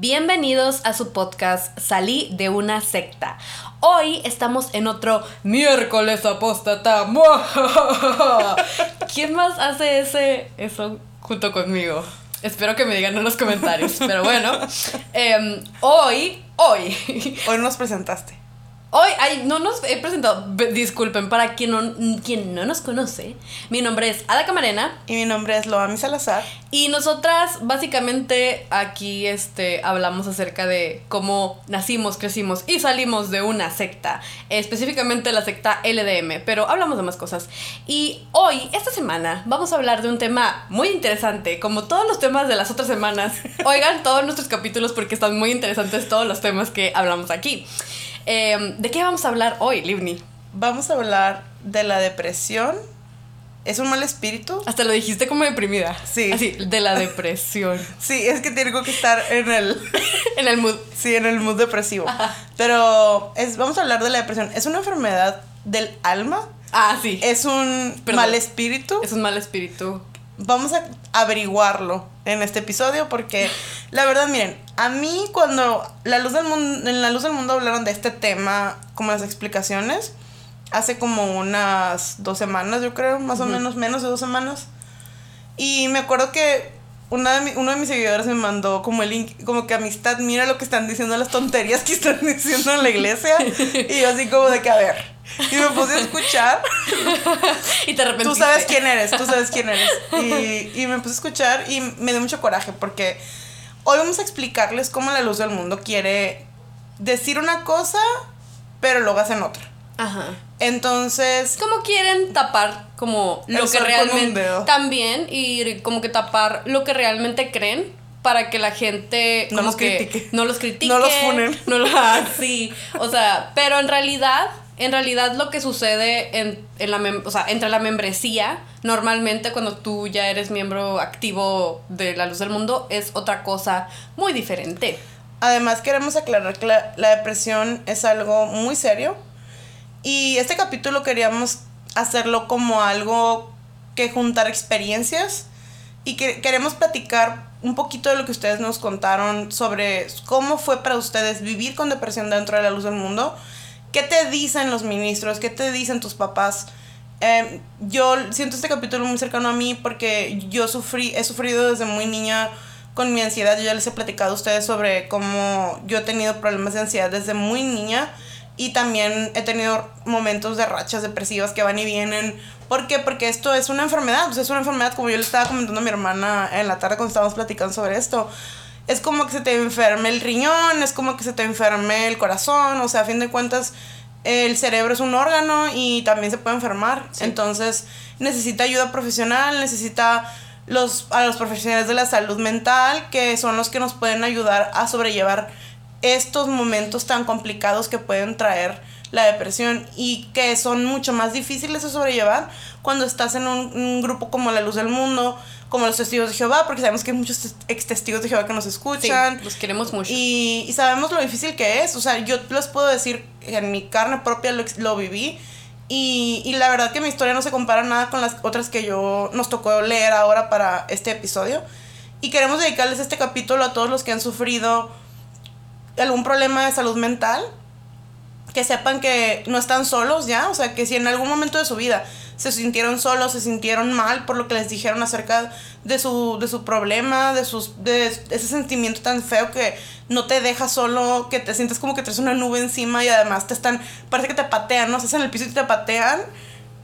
Bienvenidos a su podcast Salí de una secta. Hoy estamos en otro miércoles apóstata. ¿Quién más hace ese eso junto conmigo? Espero que me digan en los comentarios. Pero bueno, em, hoy, hoy. Hoy nos presentaste. Hoy, ay, no nos he presentado, disculpen, para quien no, quien no nos conoce, mi nombre es Ada Camarena Y mi nombre es Loami Salazar. y nosotras básicamente aquí este, hablamos acerca de cómo nacimos, crecimos y salimos de una secta, específicamente la secta LDM, pero hablamos de más cosas. Y hoy, esta semana, vamos a hablar de un tema muy interesante, como todos los temas de las otras semanas. Oigan todos nuestros capítulos porque están muy interesantes todos los temas que hablamos aquí. Em, ¿De qué vamos a hablar hoy, Livni? Vamos a hablar de la depresión. ¿Es un mal espíritu? Hasta lo dijiste como deprimida. Sí. Así, de la depresión. Sí, es que tengo que estar en el, en el mood. sí, en el mood depresivo. Pero es, vamos a hablar de la depresión. ¿Es una enfermedad del alma? Ah, sí. ¿Es un Perdón. mal espíritu? Es un mal espíritu. Vamos a averiguarlo en este episodio porque la verdad, miren, a mí cuando la luz del mundo, en la luz del mundo hablaron de este tema, como las explicaciones, hace como unas dos semanas, yo creo, más o menos, menos de dos semanas. Y me acuerdo que una de mi- uno de mis seguidores me mandó como el link, como que amistad, mira lo que están diciendo, las tonterías que están diciendo en la iglesia. Y yo así como de que, a ver. Y me puse a escuchar. y te arrepentiste. Tú sabes quién eres, tú sabes quién eres. Y, y me puse a escuchar y me dio mucho coraje porque hoy vamos a explicarles cómo la luz del mundo quiere decir una cosa, pero luego hacen otra. Ajá. Entonces, Es como quieren tapar como lo que realmente también y como que tapar lo que realmente creen para que la gente No como los que critique. no los critique No los funen. no lo ah, sí o sea pero en realidad en realidad lo que sucede en, en la mem- o sea, entre la membresía normalmente cuando tú ya eres miembro activo de la luz del mundo es otra cosa muy diferente además queremos aclarar que la, la depresión es algo muy serio. Y este capítulo queríamos hacerlo como algo que juntar experiencias y que queremos platicar un poquito de lo que ustedes nos contaron sobre cómo fue para ustedes vivir con depresión dentro de la luz del mundo. ¿Qué te dicen los ministros? ¿Qué te dicen tus papás? Eh, yo siento este capítulo muy cercano a mí porque yo sufrí, he sufrido desde muy niña con mi ansiedad. Yo ya les he platicado a ustedes sobre cómo yo he tenido problemas de ansiedad desde muy niña y también he tenido momentos de rachas depresivas que van y vienen. ¿Por qué? Porque esto es una enfermedad. O sea, es una enfermedad como yo le estaba comentando a mi hermana en la tarde cuando estábamos platicando sobre esto. Es como que se te enferme el riñón, es como que se te enferme el corazón. O sea, a fin de cuentas, el cerebro es un órgano y también se puede enfermar. Sí. Entonces, necesita ayuda profesional, necesita los, a los profesionales de la salud mental, que son los que nos pueden ayudar a sobrellevar estos momentos tan complicados que pueden traer la depresión y que son mucho más difíciles de sobrellevar cuando estás en un, un grupo como La Luz del Mundo, como los testigos de Jehová, porque sabemos que hay muchos ex testigos de Jehová que nos sí, escuchan. los queremos mucho Y, y sabemos lo difícil que es. O sea, yo les puedo decir en mi carne propia lo, lo viví. Y, y la verdad que mi historia no se compara nada con las otras que yo nos tocó leer ahora para este episodio. Y queremos dedicarles este capítulo a todos los que han sufrido algún problema de salud mental. Que sepan que no están solos ya. O sea, que si en algún momento de su vida se sintieron solos, se sintieron mal por lo que les dijeron acerca de su, de su problema, de, sus, de ese sentimiento tan feo que no te deja solo, que te sientes como que traes una nube encima y además te están, parece que te patean, ¿no? Estás en el piso y te patean.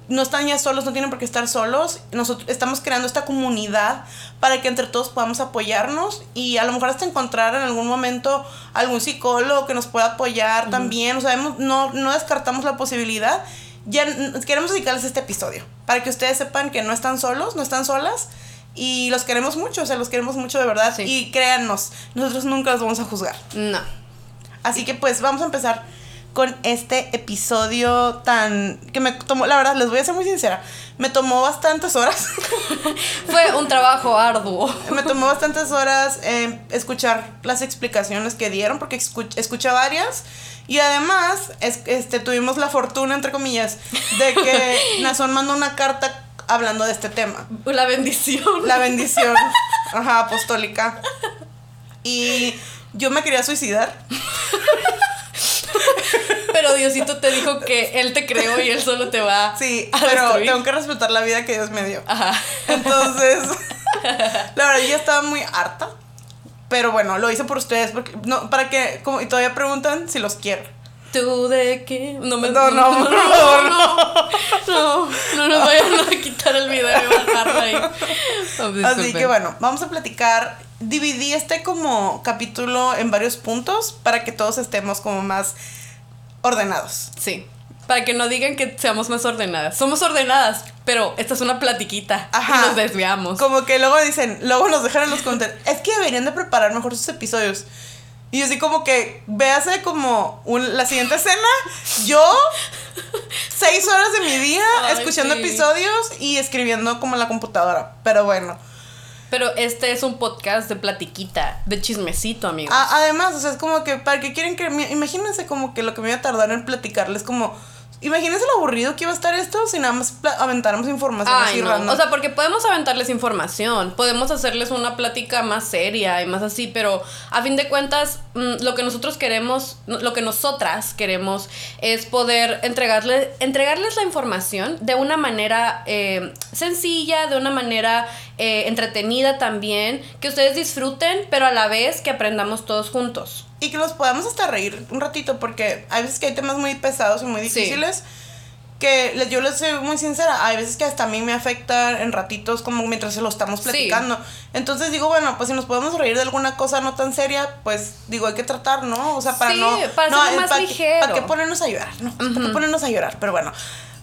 No están ya solos, no tienen por qué estar solos. Nosotros estamos creando esta comunidad para que entre todos podamos apoyarnos y a lo mejor hasta encontrar en algún momento algún psicólogo que nos pueda apoyar también. O sea, hemos- no, no descartamos la posibilidad ya queremos dedicarles este episodio para que ustedes sepan que no están solos, no están solas y los queremos mucho, o sea, los queremos mucho de verdad Sí. y créannos, nosotros nunca los vamos a juzgar. no Así que pues vamos a empezar con este episodio tan que me tomó, la verdad, les voy a ser muy sincera, me tomó bastantes horas. Fue un trabajo arduo. me tomó bastantes horas eh, escuchar las explicaciones que dieron porque escuché varias y además es, este tuvimos la fortuna entre comillas de que Nazón mandó una carta hablando de este tema. La bendición. La bendición. Ajá, apostólica. Y yo me quería suicidar. Pero Diosito te dijo que Él te creó y Él solo te va Sí, pero tengo que respetar la vida que Dios me dio. Ajá. Entonces, la verdad, yo estaba muy harta. Pero bueno, lo hice por ustedes. Porque, no, para que, como, y todavía preguntan si los quiero. ¿Tú de qué? No me No, no, no, no, no, no, no nos vayan a quitar el video y bajarlo ahí. Así que bueno, vamos a platicar dividí este como capítulo en varios puntos para que todos estemos como más ordenados. Sí. Para que no digan que seamos más ordenadas. Somos ordenadas, pero esta es una platiquita. Ajá. Y nos desviamos. Como que luego dicen, luego nos dejan en los comentarios. Es que deberían de preparar mejor sus episodios. Y así como que, véase como la siguiente escena, yo seis horas de mi día escuchando episodios y escribiendo como en la computadora. Pero bueno. Pero este es un podcast de platiquita, de chismecito, amigos. además, o sea, es como que, ¿para qué quieren que... Imagínense como que lo que me iba a tardar en platicarles como Imagínense lo aburrido que iba a estar esto si nada más aventáramos información así no. O sea, porque podemos aventarles información, podemos hacerles una plática más seria y más así, pero a fin de cuentas, mm, lo que nosotros queremos, lo que nosotras queremos es poder entregarles, entregarles la información de una manera eh, sencilla, de una manera eh, entretenida también, que ustedes disfruten, pero a la vez que aprendamos todos juntos y que los podamos hasta reír un ratito, porque hay veces que hay temas muy pesados y muy difíciles. Que yo les soy muy sincera, hay veces que hasta a mí me afecta en ratitos como mientras se lo estamos platicando. Entonces digo, bueno, pues si nos podemos reír de alguna cosa no tan seria, pues digo, hay que tratar, ¿no? O sea, para no... Para no, más para ligero. para qué ponernos a llorar, ¿no? Para qué ponernos a llorar. Pero bueno,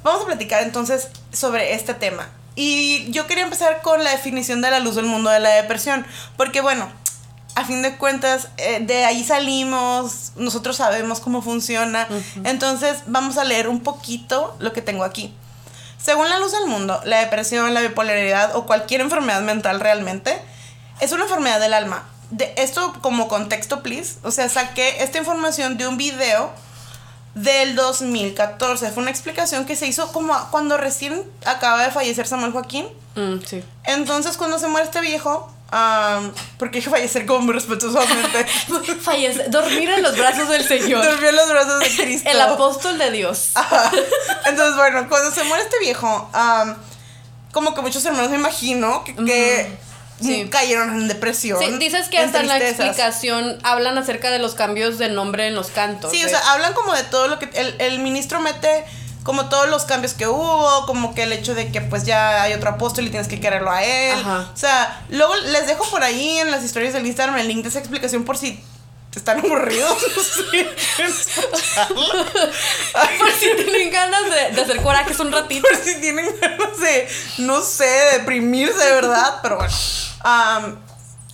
vamos a platicar entonces sobre este tema. Y yo quería empezar con la definición de la luz del mundo de la depresión, porque bueno, a fin de cuentas, eh, de ahí salimos, nosotros sabemos cómo funciona. Entonces, vamos a leer un poquito lo que tengo aquí. Según la luz del mundo, la depresión, la bipolaridad o cualquier enfermedad mental realmente es una enfermedad del alma. De esto como contexto, please. O sea, saqué esta información de un video del 2014. Fue una explicación que se hizo como cuando recién acaba de fallecer Samuel Joaquín. Mm, sí. Entonces, cuando se muere este viejo, porque fallecer como muy respetuosamente. fallecer, dormir en los brazos del Señor. Dormir en los brazos de Cristo. El apóstol de Dios. Entonces, bueno, cuando se muere este viejo, como que muchos hermanos me imagino que, cayeron en depresión. Sí, dices que hasta en la explicación hablan acerca de los cambios de nombre en los cantos. Sí, o sea, hablan como de todo lo que el, el ministro mete como todos los cambios que hubo, como que el hecho de que pues ya hay otro apóstol y tienes que quererlo a él. O sea, luego les dejo por ahí en las historias del Instagram el link de esa explicación por si están aburridos. por si tienen ganas de, hacer corajes un ratito. Por si tienen ganas de, no sé, de deprimirse de verdad. Pero bueno.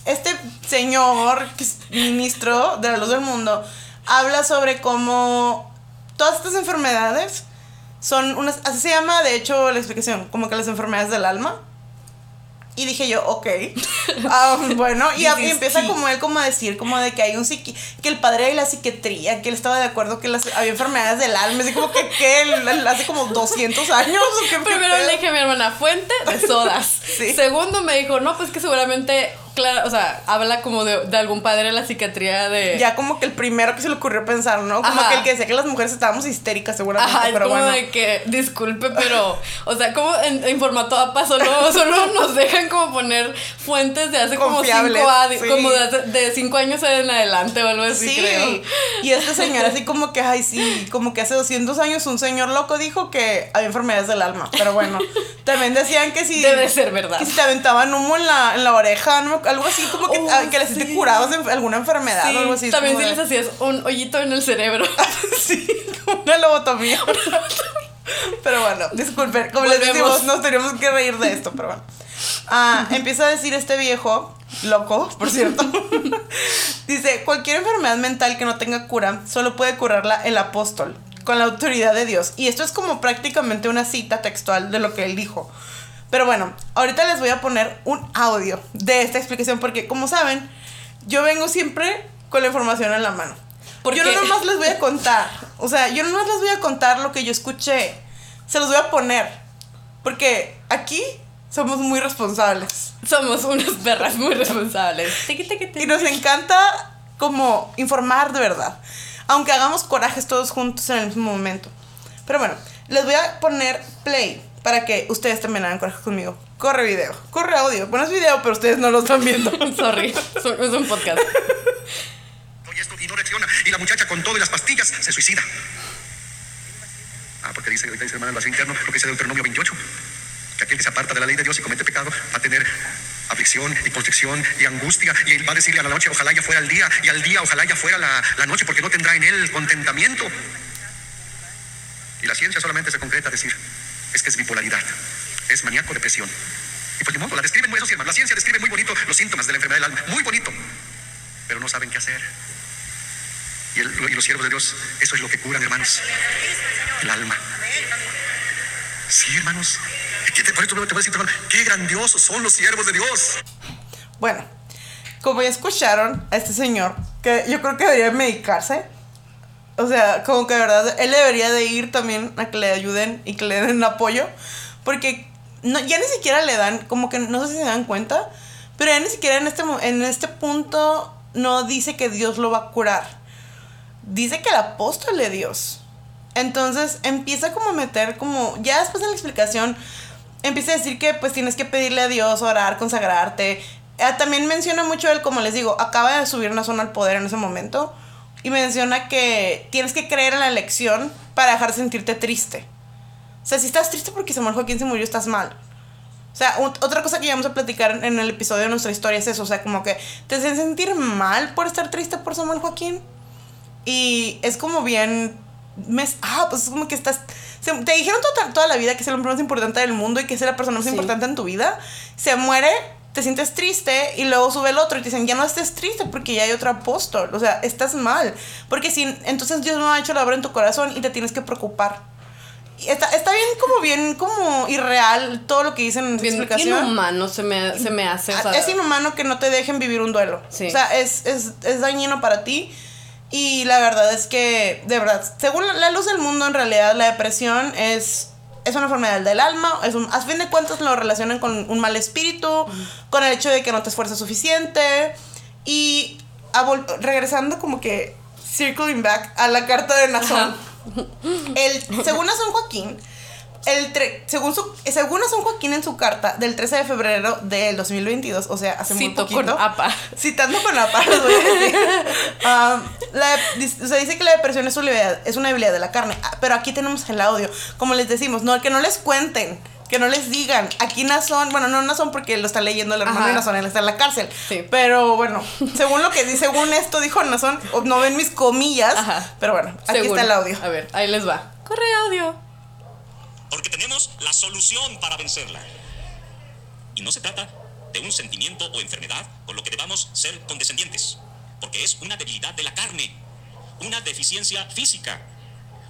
este señor, que es ministro de la luz del mundo, habla sobre cómo todas estas enfermedades son unas, así se llama, de hecho, la explicación, como que las enfermedades del alma. Y dije yo, ok. Ah, bueno, y, empieza como él como a decir, como de que hay un psiqui que el padre de la psiquiatría, que él estaba de acuerdo que las, había enfermedades del alma. Así como que, que hace como 200 años. Primero le dije a mi hermana, fuente de sodas. Segundo me dijo, no, pues que seguramente claro, o sea, habla como de, de, algún padre de la psiquiatría de... Ya como que el primero que se le ocurrió pensar, ¿no? Como que el que decía que las mujeres estábamos histéricas seguramente, Ajá, pero como de que, disculpe, pero, o sea, como en, en APA solo, solo nos dejan como poner fuentes de hace como cinco, años, como de, cinco años en adelante o algo así, sí. creo. Y este señor así como que, ay, sí, como que hace 200 años un señor loco dijo que había enfermedades del alma, pero bueno, también decían que si... Debe ser verdad. Que si te aventaban humo en la, en la oreja, no algo así como que, oh, que les esté curados de alguna enfermedad o algo así. También si les hacías un hoyito en el cerebro. sí, una lobotomía. pero bueno, disculpen, como les decimos, nos tenemos que reír de esto, pero bueno. Ah, empieza a decir este viejo, loco, por cierto, Dice, cualquier enfermedad mental que no tenga cura, solo puede curarla el apóstol, con la autoridad de Dios. Y esto es como prácticamente una cita textual de lo que él dijo. Pero bueno, ahorita les voy a poner un audio de esta explicación porque, como saben, yo vengo siempre con la información en la mano. ¿Por yo no nomás les voy a contar. O sea, yo no nomás les voy a contar lo que yo escuché. Se los voy a poner. Porque aquí somos muy responsables. Somos unas perras muy responsables. Y nos encanta como informar de verdad. Aunque hagamos corajes todos juntos en el mismo momento. Pero bueno, les voy a poner play para que ustedes también hagan coraje conmigo. Corre video, corre audio. Bueno, es video, pero ustedes no lo están viendo. Sorry, es un- podcast. Y esto y no reacciona. Y la muchacha con todo y las pastillas se suicida. Ah, porque dice, ahorita dice hermana el vacío interno, lo que dice Deuteronomio 28. Que aquel que se aparta de la ley de Dios y comete pecado va a tener aflicción y protección y angustia. Y él va a decirle a la noche, ojalá ya fuera el día. Y al día, ojalá ya fuera la, la noche, porque no tendrá en él contentamiento. Y la ciencia solamente se concreta a decir, es que es bipolaridad, es maníaco depresión. Y pues de modo, la describen muy, sí, hermano, la ciencia describe muy bonito los síntomas de la enfermedad del alma, muy bonito, pero no saben qué hacer. Y, los siervos de Dios, eso es lo que curan, hermanos, el alma. Sí, hermanos. ¿Qué te- Por eso te voy a decir, hermano, qué grandiosos son los siervos de Dios. Bueno, como ya escucharon a este señor, que yo creo que debería medicarse. O sea, como que de verdad él debería de ir también a que le ayuden y que le den apoyo. Porque no, ya ni siquiera le dan, como que no sé si se dan cuenta, pero ya ni siquiera en este, en este punto no dice que Dios lo va a curar. Dice que el apóstol de Dios. Entonces empieza como a meter como, ya después de la explicación, empieza a decir que pues tienes que pedirle a Dios, orar, consagrarte. Eh, también menciona mucho él, como les digo, acaba de subir una zona al poder en ese momento. Y menciona que tienes que creer en la elección para dejar de sentirte triste. O sea, si estás triste porque Samuel Joaquín se murió, estás mal. O sea, ot- otra cosa que íbamos a platicar en- en el episodio de nuestra historia es eso. O sea, como que te hacen sentir mal por estar triste por Samuel Joaquín. Y es como bien. mes- ah, pues es como que estás. se- te dijeron toda, toda la vida que es el hombre más importante del mundo y que es la persona más Sí. importante en tu vida. Se muere, te sientes triste y luego sube el otro y te dicen, ya no estés triste porque ya hay otro apóstol. O sea, estás mal. Porque si. Entonces Dios no ha hecho la obra en tu corazón y te tienes que preocupar. Está, está bien como bien como irreal todo lo que dicen en su Bien explicación. inhumano se me, se me hace. o sea, es inhumano que no te dejen vivir un duelo. Sí. O sea, es, es, es dañino para ti. Y la verdad es que, de verdad, según la luz del mundo, en realidad la depresión es, es una enfermedad del alma. Es un- a fin de cuentas lo relacionan con un mal espíritu, con el hecho de que no te esfuerzas suficiente. Y a regresando como que, circling back a la carta de Nazón. El, según San Joaquín, el tre- según, su, según San Joaquín en su carta del 13 de febrero del 2022, o sea, hace muy Cito poquito. con APA. Citando con APA, les voy a decir. Um, la- o sea, dice que la depresión es, es una debilidad de la carne. Ah, Pero aquí tenemos el audio. Como les decimos, no, que no les cuenten. Que no les digan. Aquí Nazón, bueno, no Nazón porque lo está leyendo el hermano Ajá. de Nazón, él está en la cárcel. Sí. Pero bueno, según lo que dice, según esto dijo Nazón, no ven mis comillas. Ajá. Pero bueno, aquí según. está el audio. A ver, ahí les va. Corre audio. Porque tenemos la solución para vencerla. Y no se trata de un sentimiento o enfermedad con lo que debamos ser condescendientes, porque es una debilidad de la carne, una deficiencia física,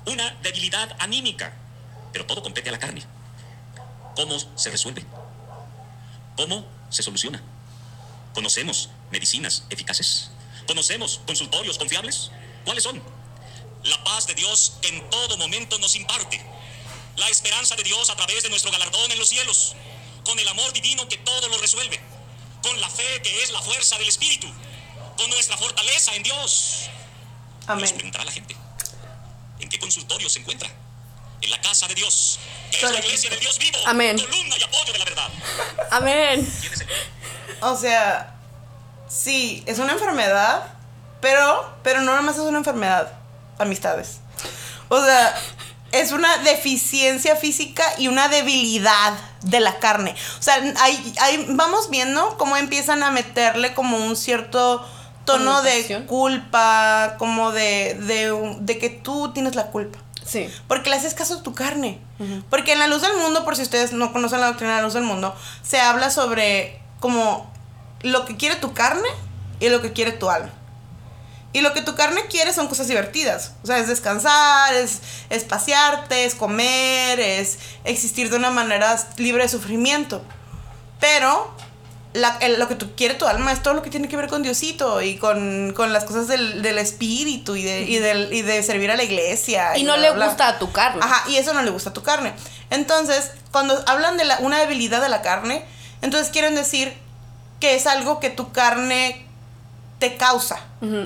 una debilidad anímica, pero todo compete a la carne. ¿Cómo se resuelve? ¿Cómo se soluciona? ¿Conocemos medicinas eficaces? ¿Conocemos consultorios confiables? ¿Cuáles son? La paz de Dios que en todo momento nos imparte. La esperanza de Dios a través de nuestro galardón en los cielos. Con el amor divino que todo lo resuelve. Con la fe que es la fuerza del Espíritu. Con nuestra fortaleza en Dios. Amén. preguntará la gente. ¿En qué consultorio se encuentra? En la casa de Dios. Que es la iglesia del Dios vivo. Amén. Columna y apoyo de la verdad. Amén. ¿Quién es el- O sea, sí, es una enfermedad, pero, pero no nada más es una enfermedad, amistades. O sea, es una deficiencia física y una debilidad de la carne. O sea, ahí, ahí vamos viendo cómo empiezan a meterle como un cierto tono de culpa, como de, de, de que tú tienes la culpa. Sí. Porque le haces caso a tu carne. Porque en la luz del mundo, por si ustedes no conocen la doctrina de la luz del mundo, se habla sobre como lo que quiere tu carne y lo que quiere tu alma. Y lo que tu carne quiere son cosas divertidas. O sea, es descansar, es, es pasearte, es comer, es existir de una manera libre de sufrimiento. Pero la- el- lo que tú quiere tu alma es todo lo que tiene que ver con Diosito y con, con las cosas del, del espíritu y de, y, del- y de servir a la iglesia. Y no bla, le bla. gusta a tu carne. Ajá, y eso no le gusta a tu carne. Entonces, cuando hablan de la- una debilidad de la carne, entonces quieren decir que es algo que tu carne te causa.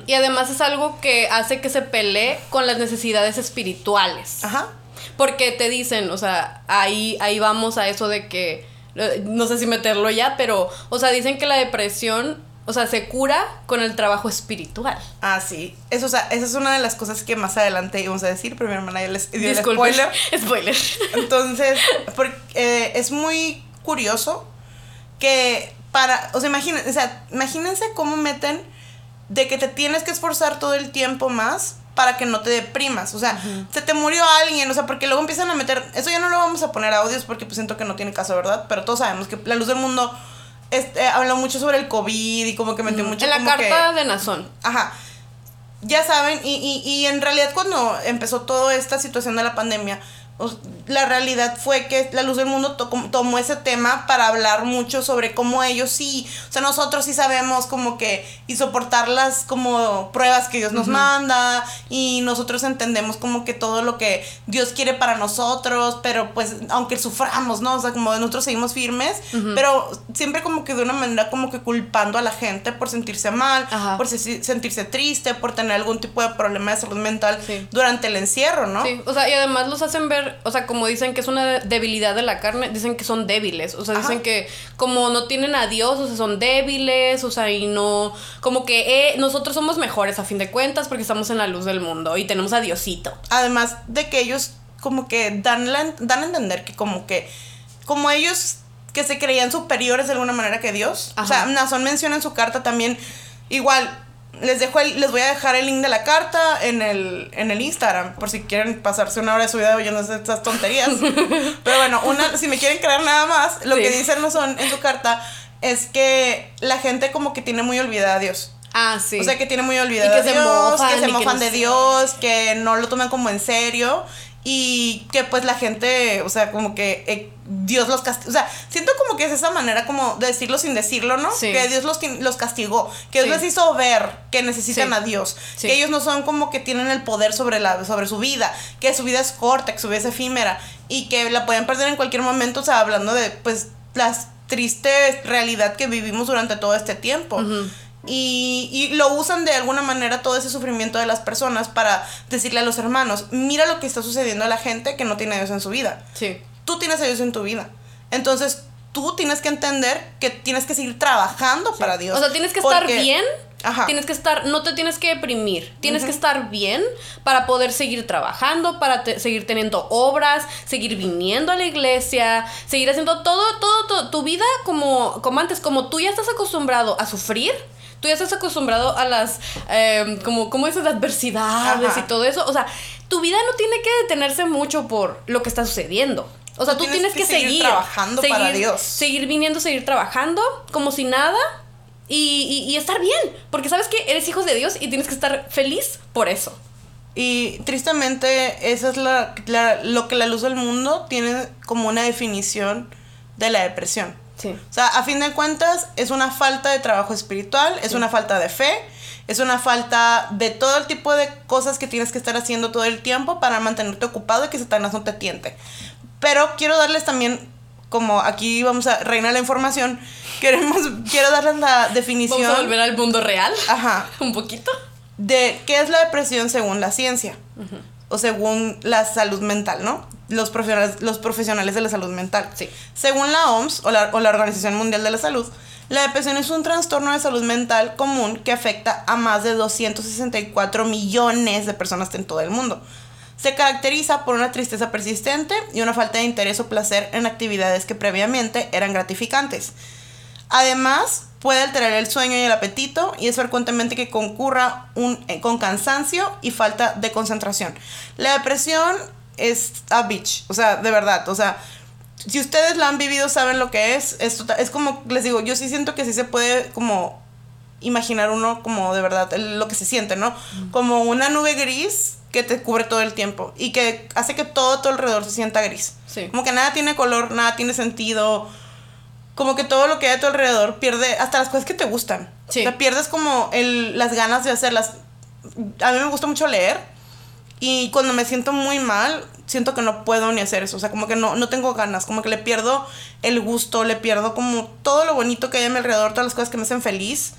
Y además es algo que hace que se pelee con las necesidades espirituales. Ajá. Porque te dicen, o sea, ahí, ahí vamos a eso de que, eh, no sé si meterlo ya, pero, o sea, dicen que la depresión, o sea, se cura con el trabajo espiritual. Ah, sí. Eso, o sea, esa es una de las cosas que más adelante íbamos a decir, pero mi hermana ya les dio el spoiler. Spoiler. Entonces, porque, eh, es muy curioso que para, o sea, imaginen, o sea, imagínense cómo meten de que te tienes que esforzar todo el tiempo más para que no te deprimas. O sea, se te murió alguien, o sea, porque luego empiezan a meter, eso ya no lo vamos a poner a audios porque pues siento que no tiene caso, ¿verdad? Pero todos sabemos que la luz del mundo este, habló mucho sobre el COVID y como que metió mucho en la carta que- de Nazón. Ajá. Ya saben, y, y, y en realidad cuando empezó toda esta situación de la pandemia, la realidad fue que la luz del mundo to- tomó ese tema para hablar mucho sobre cómo ellos sí, o sea, nosotros sí sabemos como que y soportar las como pruebas que Dios nos manda y nosotros entendemos como que todo lo que Dios quiere para nosotros, pero pues aunque suframos, ¿no? O sea, como nosotros seguimos firmes, pero siempre como que de una manera como que culpando a la gente por sentirse mal, Ajá. por se- sentirse triste, por tener algún tipo de problema de salud mental Sí. durante el encierro, ¿no? Sí, o sea, y además los hacen ver, o sea, como dicen que es una de- debilidad de la carne, dicen que son débiles, o sea, dicen que como no tienen a Dios, o sea, son débiles, o sea, y no, como que eh, nosotros somos mejores a fin de cuentas porque estamos en la luz del mundo y tenemos a Diosito. Además de que ellos como que dan, la, dan a entender que como que, como ellos que se creían superiores de alguna manera que Dios. O sea. Nazón menciona en su carta también, igual, les dejo el- les voy a dejar el link de la carta en el, en el Instagram, por si quieren pasarse una hora de su vida oyendo estas tonterías. Pero bueno, una, si me quieren creer nada más, lo Sí. que dice Nazón en su carta es que la gente como que tiene muy olvidada a Dios. Ah, sí. O sea, que tiene muy olvidado Y que se Dios, mofan, que se que mofan no de. Dios, que no lo toman como en serio y que pues la gente, o sea, como que eh, Dios los castigó. O sea, siento como que es esa manera como de decirlo sin decirlo, ¿no? Sí. Que Dios los, los castigó, que Dios Sí. les hizo ver que necesitan Sí. a Dios, Sí. que ellos no son como que tienen el poder sobre, la, sobre su vida, que su vida es corta, que su vida es efímera y que la pueden perder en cualquier momento, o sea, hablando de pues las triste realidad que vivimos durante todo este tiempo. Y, y lo usan de alguna manera todo ese sufrimiento de las personas para decirle a los hermanos, mira lo que está sucediendo a la gente que no tiene a Dios en su vida. Sí. Tú tienes a Dios en tu vida. Entonces tú tienes que entender que tienes que seguir trabajando para Dios. O sea, tienes que estar bien. Ajá. Tienes que estar, no te tienes que deprimir, tienes que estar bien para poder seguir trabajando, para te- seguir teniendo obras, seguir viniendo a la iglesia, seguir haciendo todo, todo, todo, tu vida como, como antes, como tú ya estás acostumbrado a sufrir, tú ya estás acostumbrado a las, eh, como, como esas adversidades Ajá. y todo eso, o sea, tu vida no tiene que detenerse mucho por lo que está sucediendo. O sea, Tú tú, tienes tienes, que seguir seguir, trabajando para Dios. seguir viniendo, seguir trabajando como si nada y, y- y estar bien, porque sabes que eres hijo de Dios y tienes que estar feliz por eso. Y tristemente, esa es la, la- lo que la luz del mundo tiene como una definición de la depresión. Sí. O sea, a fin de cuentas, es una falta de trabajo espiritual, es una falta de fe, es una falta de todo el tipo de cosas que tienes que estar haciendo todo el tiempo para mantenerte ocupado y que Satanás no te tiente. Pero quiero darles también, como aquí vamos a reinar la información, queremos, quiero darles la definición Vamos a volver al mundo real. Ajá. Un poquito. de qué es la depresión según la ciencia o según la salud mental, ¿no? Los profesionales, los profesionales de la salud mental. Sí. Según la OMS o la, o la Organización Mundial de la Salud, la depresión es un trastorno de salud mental común que afecta a más de 264 millones de personas en todo el mundo. Se caracteriza por una tristeza persistente y una falta de interés o placer en actividades que previamente eran gratificantes. Además, puede alterar el sueño y el apetito y es frecuentemente que concurra un, eh, con cansancio y falta de concentración. La depresión es a bitch, o sea, de verdad, o sea, si ustedes la han vivido saben lo que es, es, tota- es como, les digo, yo sí siento que sí se puede como imaginar uno como de verdad lo que se siente, ¿no? Como una nube gris que te cubre todo el tiempo y que hace que todo a tu alrededor se sienta gris. Sí. Como que nada tiene color, nada tiene sentido. Como que todo lo que hay a tu alrededor pierde hasta las cosas que te gustan. Sí. O sea, pierdes como el, las ganas de hacerlas. A mí me gusta mucho leer y cuando me siento muy mal, siento que no puedo ni hacer eso. O sea, como que no, no tengo ganas, como que le pierdo el gusto, le pierdo como todo lo bonito que hay a mi alrededor, todas las cosas que me hacen feliz.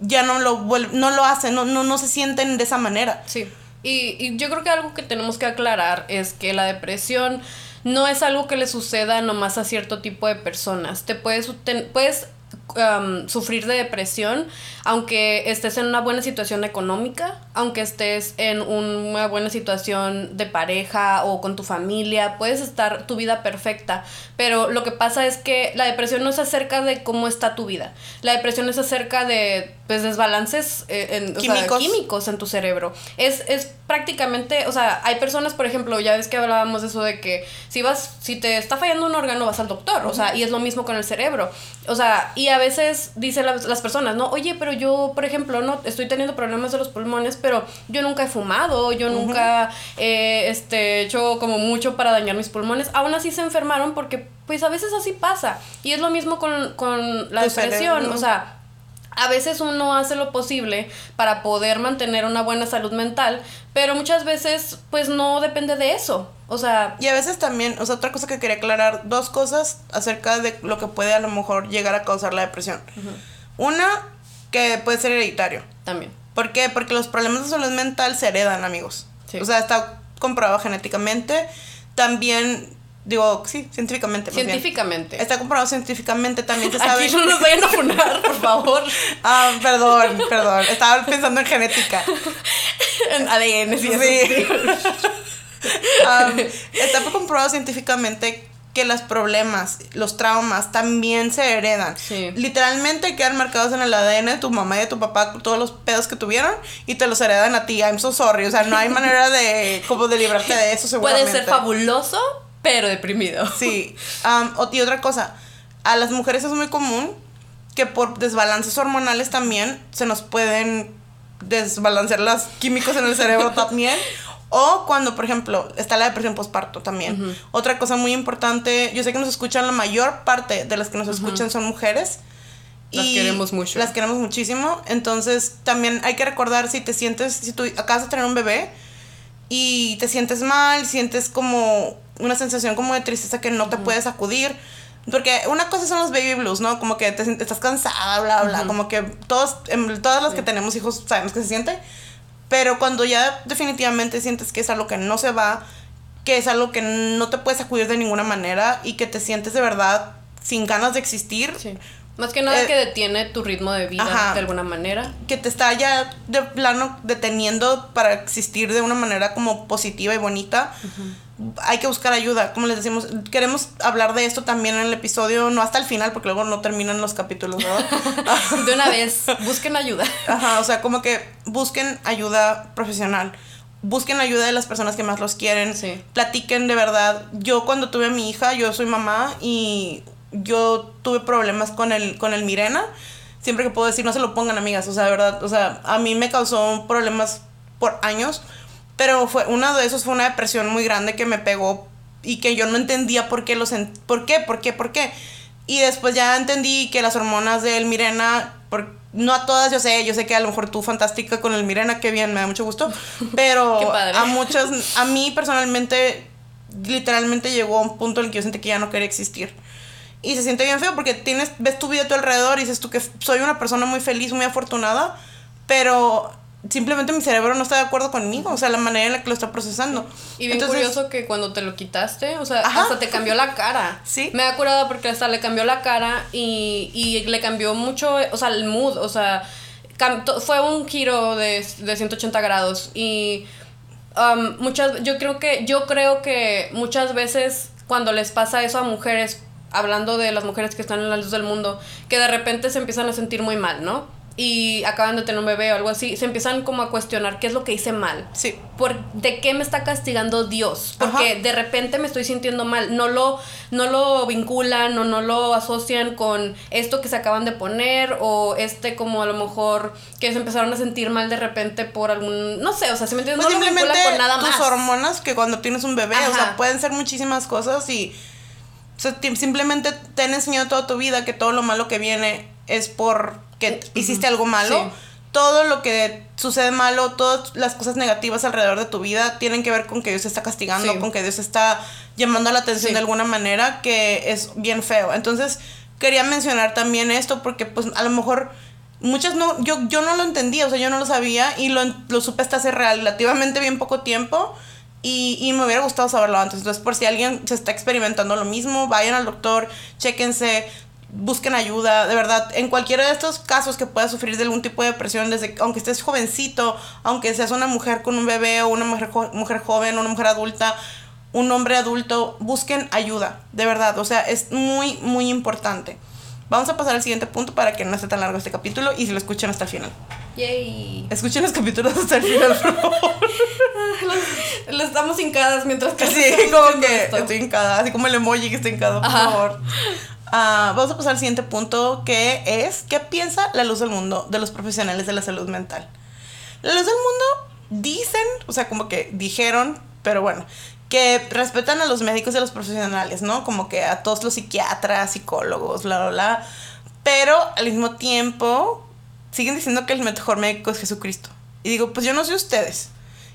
Ya no lo, no lo hacen, no, no, no se sienten de esa manera. Sí. Y, y yo creo que algo que tenemos que aclarar es que la depresión no es algo que le suceda nomás a cierto tipo de personas. Te puedes, puedes um, sufrir de depresión aunque estés en una buena situación económica, aunque estés en una buena situación de pareja o con tu familia, puedes estar tu vida perfecta, pero lo que pasa es que la depresión no es acerca de cómo está tu vida. La depresión es acerca de pues desbalances eh, en, o sea, Químicos. en tu cerebro. Es, es prácticamente, o sea, hay personas, por ejemplo, ya ves que hablábamos de eso de que si vas, si te está fallando un órgano, vas al doctor, o sea, y es lo mismo con el cerebro. O sea, y a veces dicen las, las personas, ¿no? Oye, pero yo, por ejemplo, no estoy teniendo problemas de los pulmones, pero yo nunca he fumado, yo nunca he este, hecho como mucho para dañar mis pulmones. Aún así se enfermaron porque, pues a veces así pasa. Y es lo mismo con, con la Tu depresión, cerebro. o sea, a veces uno hace lo posible para poder mantener una buena salud mental, pero muchas veces pues no depende de eso. O sea, Y a veces también, o sea, otra cosa que quería aclarar, dos cosas acerca de lo que puede a lo mejor llegar a causar la depresión. Una, que puede ser hereditario. también. ¿Por qué? Porque los problemas de salud mental se heredan, amigos. Sí. O sea, está comprobado genéticamente. También, digo, sí, científicamente. bien. Científicamente. Está comprobado científicamente, también se sabe. Aquí no nos vayan a funar, por favor. Ah, perdón, perdón. Estaba pensando en genética. En ADN, sí. Sí. Um, está comprobado científicamente que los problemas, los traumas también se heredan. Sí. Literalmente quedan marcados en el ADN de tu mamá y de tu papá todos los pedos que tuvieron y te los heredan a ti. I'm so sorry. O sea, no hay manera de como de librarte de eso seguramente. Puede ser fabuloso, pero deprimido. Sí. Um, y otra cosa, a las mujeres es muy común que por desbalances hormonales también se nos pueden desbalancear los químicos en el cerebro también. O cuando, por ejemplo, está la depresión postparto también. Otra cosa muy importante, yo sé que nos escuchan, la mayor parte de las que nos escuchan son mujeres. Las queremos mucho. Las queremos muchísimo. Entonces, también hay que recordar si te sientes, si tú acabas de tener un bebé y te sientes mal, sientes como una sensación como de tristeza que no te puedes acudir. Porque una cosa son los baby blues, ¿no? Como que te, estás cansada, bla, bla. Como que todos, em, todas las que tenemos hijos sabemos que se siente. Pero cuando ya definitivamente sientes que es algo que no se va, que es algo que no te puedes acudir de ninguna manera y que te sientes de verdad sin ganas de existir, Sí. Más que nada Eh, que detiene tu ritmo de vida ajá. de alguna manera. que te está ya de plano deteniendo para existir de una manera como positiva y bonita, hay que buscar ayuda. Como les decimos, queremos hablar de esto también en el episodio, no hasta el final, porque luego no terminan los capítulos, ¿verdad? De una vez, busquen ayuda. Ajá, o sea, como que busquen ayuda profesional. Busquen ayuda de las personas que más los quieren. Sí. Platiquen de verdad. Yo cuando tuve a mi hija, yo soy mamá y yo tuve problemas con el, con el Mirena. Siempre que puedo decir, no se lo pongan amigas. O sea, de verdad, o sea, a mí me causó problemas por años. Pero fue, uno de esos fue una depresión muy grande que me pegó y que yo no entendía por qué lo sent- ¿Por qué? ¿Por qué? ¿Por qué? Y después ya entendí que las hormonas del Mirena, por, no a todas yo sé, yo sé que a lo mejor tú fantástica con el Mirena, qué bien, me da mucho gusto, pero Qué padre. a muchas, a mí personalmente, literalmente llegó a un punto en el que yo sentí que ya no quería existir. Y se siente bien feo porque tienes, ves tu vida a tu alrededor y dices tú que soy una persona muy feliz, muy afortunada, pero simplemente mi cerebro no está de acuerdo conmigo, o sea, la manera en la que lo está procesando. Y bien Entonces, curioso que cuando te lo quitaste, o sea, Ajá. hasta te cambió la cara. Sí. Me da curada porque hasta le cambió la cara y, y le cambió mucho, o sea, el mood, o sea, fue un giro de, de 180 grados y um, muchas, yo creo que, yo creo que muchas veces cuando les pasa eso a mujeres, hablando de las mujeres que están en la luz del mundo, que de repente se empiezan a sentir muy mal, ¿no? Y acaban de tener un bebé o algo así, se empiezan como a cuestionar qué es lo que hice mal. Sí. Por, ¿De qué me está castigando Dios? Porque Ajá. de repente me estoy sintiendo mal. No lo, no lo vinculan o no lo asocian con esto que se acaban de poner o este como a lo mejor que se empezaron a sentir mal de repente por algún... No sé, o sea, si me entiendes, Pues no lo simplemente vinculan con nada tus más. hormonas que cuando tienes un bebé, o sea, pueden ser muchísimas cosas y o sea, simplemente te han enseñado toda tu vida que todo lo malo que viene es porque hiciste algo malo. Sí. Todo lo que sucede malo, todas las cosas negativas alrededor de tu vida tienen que ver con que Dios te está castigando, Sí. con que Dios está llamando la atención Sí. de alguna manera que es bien feo. Entonces, quería mencionar también esto porque pues a lo mejor muchas no, yo, yo no lo entendía, o sea, yo no lo sabía y lo, lo supe hasta hace relativamente bien poco tiempo y, y me hubiera gustado saberlo antes. Entonces, por si alguien se está experimentando lo mismo, vayan al doctor, chéquense, busquen ayuda, de verdad, en cualquiera de estos casos que puedas sufrir de algún tipo de depresión, desde aunque estés jovencito, aunque seas una mujer con un bebé o una mujer, jo- mujer joven, una mujer adulta, un hombre adulto, busquen ayuda, de verdad, o sea, es muy, muy importante. Vamos a pasar al siguiente punto para que no esté tan largo este capítulo y si lo escuchan hasta el final. Yay. Escuchen los capítulos hasta el final, por favor. Lo estamos hincadas mientras que estamos como que esto. estoy hincada, así como el emoji que está hincado, por Ajá. favor. Ah, vamos a pasar al siguiente punto que es ¿qué piensa la luz del mundo de los profesionales de la salud mental? La luz del mundo dicen, o sea, como que dijeron, pero bueno, que respetan a los médicos y a los profesionales, ¿no? Como que a todos los psiquiatras, psicólogos, bla, bla, bla. Pero al mismo tiempo siguen diciendo que el mejor médico es Jesucristo. Y digo, pues yo no sé ustedes.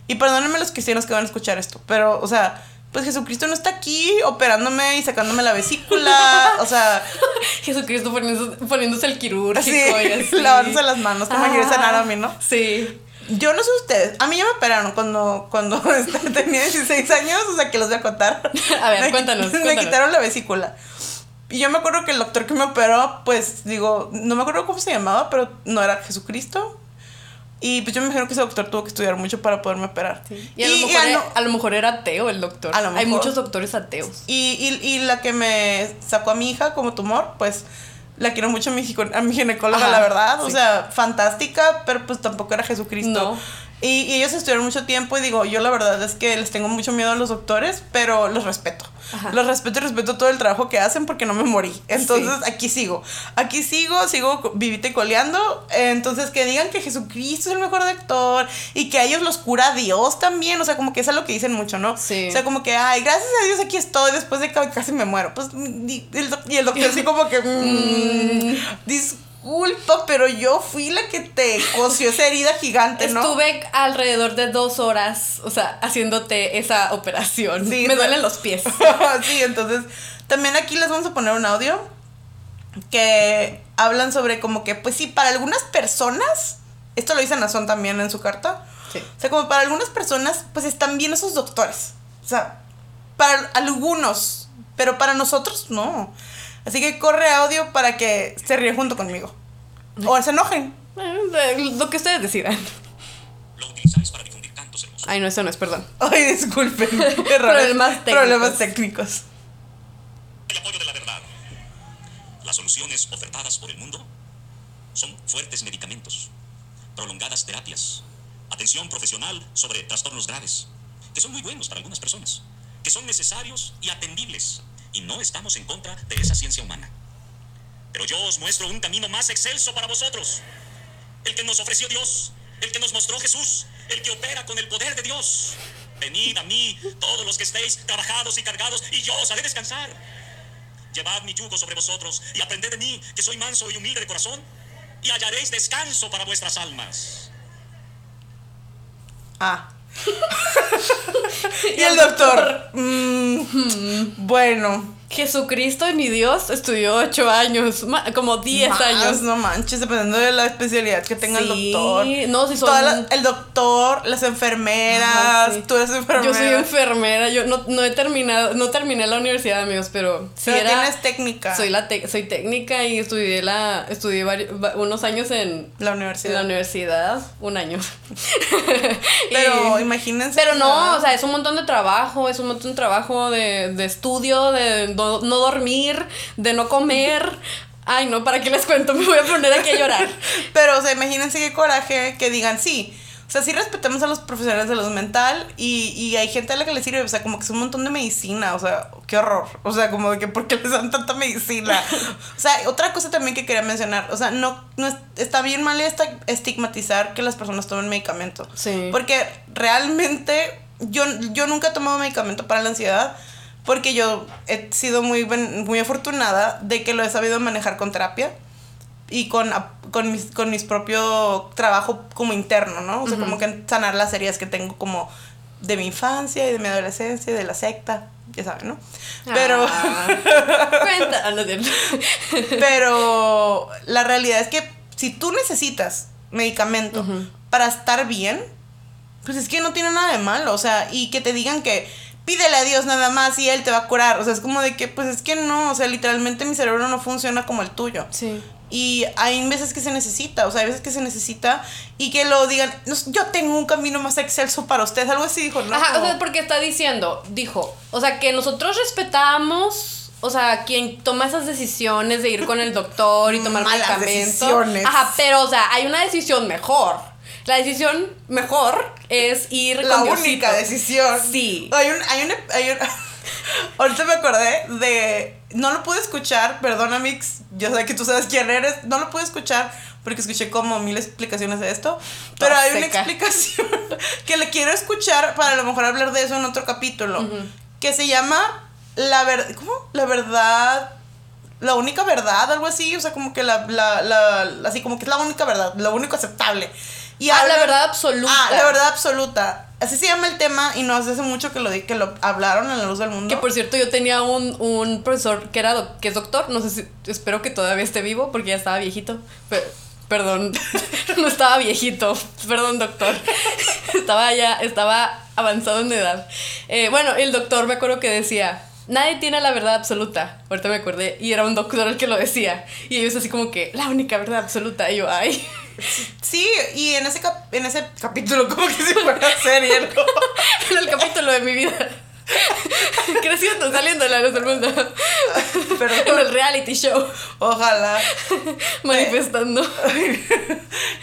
Y perdónenme los cristianos que van a escuchar esto, pero, o sea, pues Jesucristo no está aquí operándome y sacándome la vesícula, o sea, Jesucristo poniéndose, poniéndose el quirúrgico y así. lavándose las manos, como quiere sanar a mí, ¿no? Sí. Yo no sé ustedes, a mí ya me operaron cuando, cuando este, tenía 16 años, o sea que los voy a contar. A ver, Me- cuéntanos, Me cuéntanos. quitaron la vesícula. Y yo me acuerdo que el doctor que me operó, pues digo, no me acuerdo cómo se llamaba, pero no era Jesucristo. Y pues yo me imagino que ese doctor tuvo que estudiar mucho para poderme operar. Y a, lo Y- y mejor, a era, no- a lo mejor era ateo el doctor. A lo Hay mejor. muchos doctores ateos. Y, y, y la que me sacó a mi hija como tumor, pues la quiero mucho a mi, gico- a mi ginecóloga, Ajá, la verdad. O sea, fantástica, pero pues tampoco era Jesucristo. No. Y, y ellos estudiaron mucho tiempo y digo, yo la verdad es que les tengo mucho miedo a los doctores, pero los respeto. Ajá. Los respeto y respeto todo el trabajo que hacen porque no me morí. Entonces aquí sigo. Aquí sigo, sigo vivite coleando. Entonces que digan que Jesucristo es el mejor doctor y que a ellos los cura Dios también. O sea, como que eso es lo que dicen mucho, ¿no? Sí. O sea, como que, ay, gracias a Dios aquí estoy después de que casi me muero. Pues, y el doctor así como que, mm, disculpa, pero yo fui la que te cosió esa herida gigante, ¿no? Estuve alrededor de dos horas, o sea, haciéndote esa operación. Sí, Me duelen los pies. sí, entonces también aquí les vamos a poner un audio que hablan sobre como que, pues sí, para algunas personas, esto lo dice Nazón también en su carta, Sí. o sea, como para algunas personas, pues están bien esos doctores, o sea, para algunos, pero para nosotros no. Así que corre audio para que se ríen junto conmigo. O se enojen. Eh, Lo que ustedes decidan. Lo utilizáis para difundir cantos hermosos. Ay, no, eso no es, perdón. Ay, disculpen. Errores, Problemas técnicos. Problemas técnicos. El apoyo de la verdad. Las soluciones ofertadas por el mundo son fuertes medicamentos, prolongadas terapias, atención profesional sobre trastornos graves, que son muy buenos para algunas personas, que son necesarios y atendibles, y no estamos en contra de esa ciencia humana. Pero yo os muestro un camino más excelso para vosotros, el que nos ofreció Dios, el que nos mostró Jesús, el que opera con el poder de Dios. Venid a mí, todos los que estéis trabajados y cargados, y yo os haré descansar. Llevad mi yugo sobre vosotros y aprended de mí, que soy manso y humilde de corazón, y hallaréis descanso para vuestras almas. Ah. y el doctor. mm, bueno. Jesucristo ni Dios estudió ocho años, ma- como diez más, años. No manches, dependiendo de la especialidad que tenga el doctor. no, si son- la- el doctor, las enfermeras, Ajá, sí. tú eres enfermera. Yo soy enfermera, yo no, no he terminado, no terminé la universidad, amigos, pero era- tienes técnica. Soy la tec- soy técnica y estudié la estudié vari- va- unos años en, La en universidad. la universidad, un año. Pero Y- imagínense. pero no, o sea, es un montón de trabajo, es un montón de trabajo de, de estudio, de no, no dormir, de no comer. Ay, no, ¿para qué les cuento? Me voy a poner aquí a llorar. Pero, o sea, imagínense qué coraje que digan sí. O sea, sí respetamos a los profesionales de salud mental y, y hay gente a la que le sirve, o sea, como que es un montón de medicina, o sea, qué horror. O sea, como de que, ¿por qué les dan tanta medicina? O sea, otra cosa también que quería mencionar, o sea, no, no es- está bien mal esta, estigmatizar que las personas tomen medicamento. Sí. Porque realmente yo, yo nunca he tomado medicamento para la ansiedad porque yo he sido muy, muy afortunada de que lo he sabido manejar con terapia y con, con, mis, con mis propio trabajo como interno, ¿no? O sea, como que sanar las heridas que tengo como de mi infancia y de mi adolescencia y de la secta, ya saben, ¿no? Pero... Ah. Pero la realidad es que si tú necesitas medicamento para estar bien, pues es que no tiene nada de malo. O sea, y que te digan que pídele a Dios nada más y Él te va a curar. O sea, es como de que, pues es que no. O sea, literalmente mi cerebro no funciona como el tuyo. Sí. Y hay veces que se necesita, o sea, hay veces que se necesita y que lo digan, "No, yo tengo un camino más excelso para ustedes, algo así dijo, ¿no? Ajá, o sea, porque está diciendo, dijo, o sea, que nosotros respetamos, o sea, quien toma esas decisiones de ir con el doctor y tomar Malas medicamento. decisiones. Ajá, pero, o sea, hay una decisión mejor. La decisión mejor es ir la con única Diosito. decisión. Sí. Hay un, hay un, hay un- ahorita me acordé de, no lo pude escuchar, perdona Mix, yo sé que tú sabes quién eres, no lo pude escuchar porque escuché como mil explicaciones de esto, pero Toda hay una explicación que le quiero escuchar para a lo mejor hablar de eso en otro capítulo, que se llama la verdad, ¿cómo? La verdad la única verdad, algo así, o sea, como que la, la, la, así como que es la única verdad, lo único aceptable. Y Ah, la verdad absoluta. Ah, la verdad absoluta. Así se llama el tema y no hace mucho que lo, di- que lo hablaron en la luz del mundo. Que por cierto, yo tenía un, un profesor que era doc- que es doctor, no sé si, espero que todavía esté vivo porque ya estaba viejito. Pe- perdón, no estaba viejito, perdón doctor. estaba ya, estaba avanzado en edad. Eh, bueno, el doctor me acuerdo que decía, nadie tiene la verdad absoluta. Ahorita me acordé, y era un doctor el que lo decía. Y ellos así como que, la única verdad absoluta. Y yo, ay. Sí, y en ese, cap- en ese capítulo, como que si fuera serie, ¿no? en el capítulo de mi vida. Creciendo, saliendo de la luz del mundo. Perdón. en el reality show. Ojalá. Manifestando.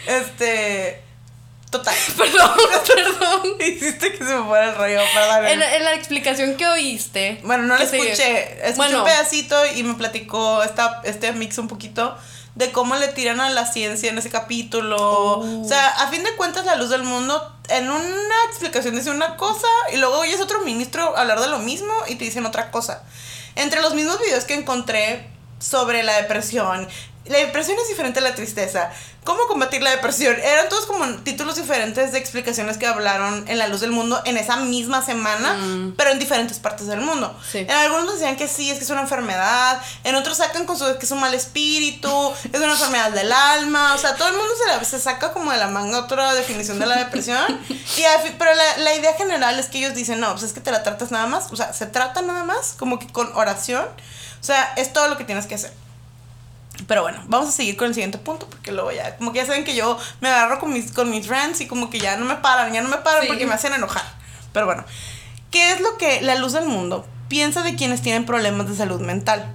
Este. Total. Perdón, perdón. Hiciste que se me fuera el rollo, perdón. En, en la explicación que oíste. Bueno, no la se- escuché. Escuché Bueno. un pedacito y me platicó esta, este mix un poquito de cómo le tiran a la ciencia en ese capítulo. Oh. O sea, a fin de cuentas, la luz del mundo, en una explicación dice una cosa y luego oyes otro ministro hablar de lo mismo y te dicen otra cosa. Entre los mismos videos que encontré sobre la depresión, la depresión es diferente a la tristeza. ¿Cómo combatir la depresión? Eran todos como títulos diferentes de explicaciones que hablaron en la luz del mundo en esa misma semana, pero en diferentes partes del mundo. Sí. En algunos decían que sí, es que es una enfermedad. En otros sacan con su que es un mal espíritu, es una enfermedad del alma. O sea, todo el mundo se, la- se saca como de la manga otra definición de la depresión. y pero la, la idea general es que ellos dicen, no, pues es que te la tratas nada más. O sea, se trata nada más, como que con oración. O sea, es todo lo que tienes que hacer. Pero bueno, vamos a seguir con el siguiente punto porque luego ya, como que ya saben que yo me agarro con mis, con mis rants y como que ya no me paran, ya no me paran Sí. porque me hacen enojar. Pero bueno, ¿qué es lo que la luz del mundo piensa de quienes tienen problemas de salud mental?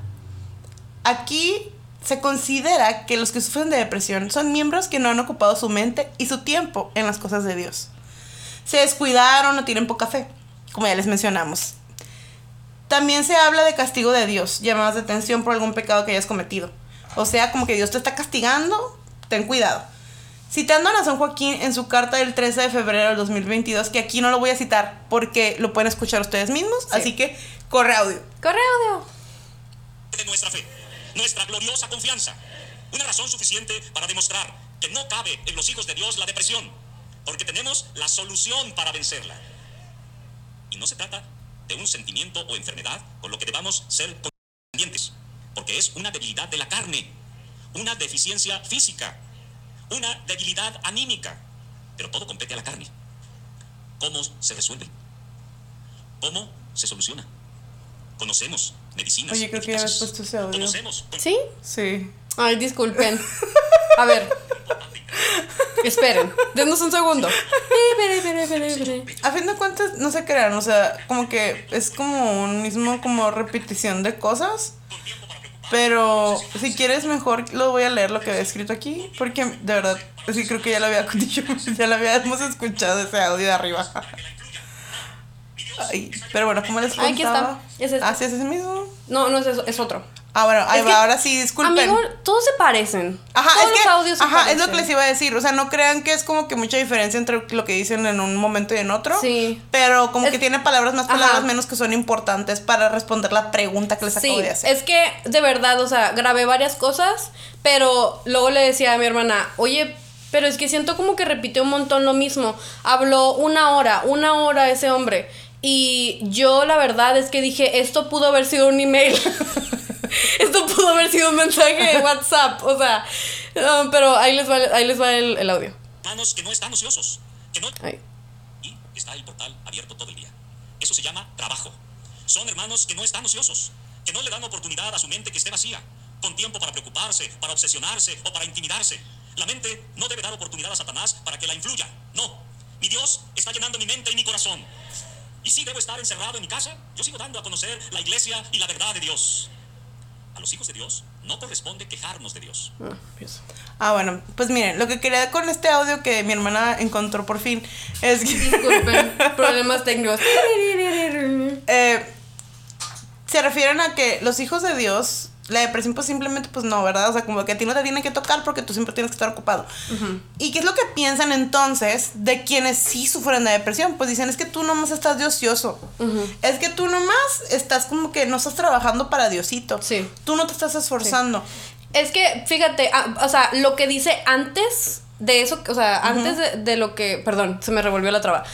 Aquí se considera que los que sufren de depresión son miembros que no han ocupado su mente y su tiempo en las cosas de Dios. Se descuidaron o tienen poca fe, como ya les mencionamos. También se habla de castigo de Dios, llamadas de atención por algún pecado que hayas cometido. O sea, como que Dios te está castigando, ten cuidado. Citando a San Joaquín en su carta del 13 de febrero del 2022, que aquí no lo voy a citar porque lo pueden escuchar ustedes mismos, así que corre audio. Corre audio. de nuestra fe, nuestra gloriosa confianza. Una razón suficiente para demostrar que no cabe en los hijos de Dios la depresión, porque tenemos la solución para vencerla. Y no se trata de un sentimiento o enfermedad con lo que debamos ser condescendientes, porque es una debilidad de la carne, una deficiencia física, una debilidad anímica, pero todo compete a la carne. ¿Cómo se resuelve? ¿Cómo se soluciona? Conocemos medicinas. Oye, creo que ya habías puesto ese audio. Conocemos ¿Sí? Sí. Ay, disculpen. A ver. Esperen. Denos un segundo. A fin de cuentas, no se crean, o sea, como que es como un mismo como repetición de cosas. Pero si quieres mejor lo voy a leer lo que había escrito aquí, porque de verdad, sí creo que ya lo había dicho, ya lo habíamos escuchado ese audio de arriba. Ay, pero bueno, como les Aquí está. contaba. Es este. Ah, sí, es ese mismo. No, no es eso, es otro. Ah, bueno, ahí va, ahora sí, disculpen. Amigo, todos se parecen. Ajá, todos es los que, audios se ajá, es lo que les iba a decir. O sea, no crean que es como que mucha diferencia entre lo que dicen en un momento y en otro. Sí. Pero como Es- que tiene palabras más, Ajá. palabras menos que son importantes para responder la pregunta que les acabo Sí, de hacer. es que de verdad, o sea, grabé varias cosas, pero luego le decía a mi hermana, oye, pero es que siento como que repitió un montón lo mismo. Habló una hora, una hora ese hombre. Y yo la verdad es que dije, esto pudo haber sido un email. esto pudo haber sido un mensaje de WhatsApp. O sea, um, pero ahí les va, ahí les va el, el audio. Hermanos que no están ociosos, que no... Y está el portal abierto todo el día. Eso se llama trabajo. Son hermanos que no están ociosos, que no le dan oportunidad a su mente que esté vacía, con tiempo para preocuparse, para obsesionarse o para intimidarse. La mente no debe dar oportunidad a Satanás para que la influya. No. Mi Dios está llenando mi mente y mi corazón. Y si debo estar encerrado en mi casa, yo sigo dando a conocer la iglesia y la verdad de Dios. A los hijos de Dios no corresponde quejarnos de Dios. Ah. Ah, bueno, pues miren, lo que quería con este audio que mi hermana encontró por fin es que Disculpen, problemas técnicos. eh, se refieren a que los hijos de Dios, la depresión pues simplemente pues no, ¿verdad? O sea, como que a ti no te tiene que tocar porque tú siempre tienes que estar ocupado. ¿Y qué es lo que piensan entonces de quienes sí sufren de depresión? Pues dicen, es que tú nomás estás de ocioso. Es que tú nomás estás como que no estás trabajando para Diosito. Sí. Tú no te estás esforzando. Es que, fíjate, ah, o sea, lo que dice antes de eso, o sea, antes de, de lo que. Perdón, se me revolvió la traba.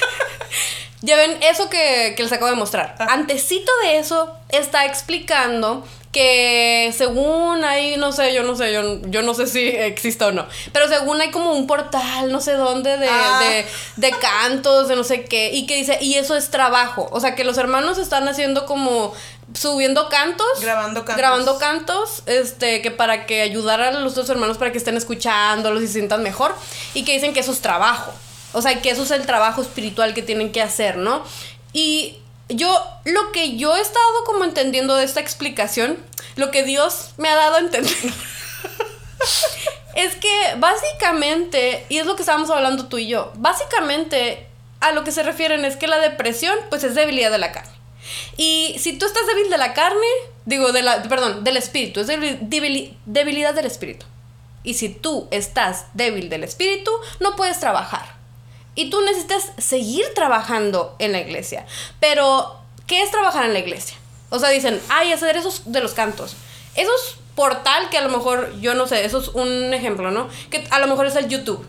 ya ven, eso que, que les acabo de mostrar. Antecito de eso, está explicando que según hay, no sé, yo no sé, yo, yo no sé si existe o no, pero según hay como un portal, no sé dónde, de, Ah. de, de cantos, de no sé qué, y que dice, y eso es trabajo. O sea, que los hermanos están haciendo como subiendo cantos. Grabando cantos. Grabando cantos, este, que para que ayudar a los dos hermanos para que estén escuchándolos y se sientan mejor. Y que dicen que eso es trabajo. O sea, que eso es el trabajo espiritual que tienen que hacer, ¿no? Y yo, lo que yo he estado como entendiendo de esta explicación, lo que Dios me ha dado a entender. es que básicamente, y es lo que estábamos hablando tú y yo, básicamente a lo que se refieren es que la depresión pues es debilidad de la carne. Y si tú estás débil de la carne, digo, de la, perdón, del espíritu, es debil- debili- debilidad del espíritu. Y si tú estás débil del espíritu, no puedes trabajar. Y tú necesitas seguir trabajando en la iglesia. Pero, ¿qué es trabajar en la iglesia? O sea, dicen, ay, hacer esos de los cantos. Esos portal que a lo mejor, yo no sé, eso es un ejemplo, ¿no? Que a lo mejor es el YouTube,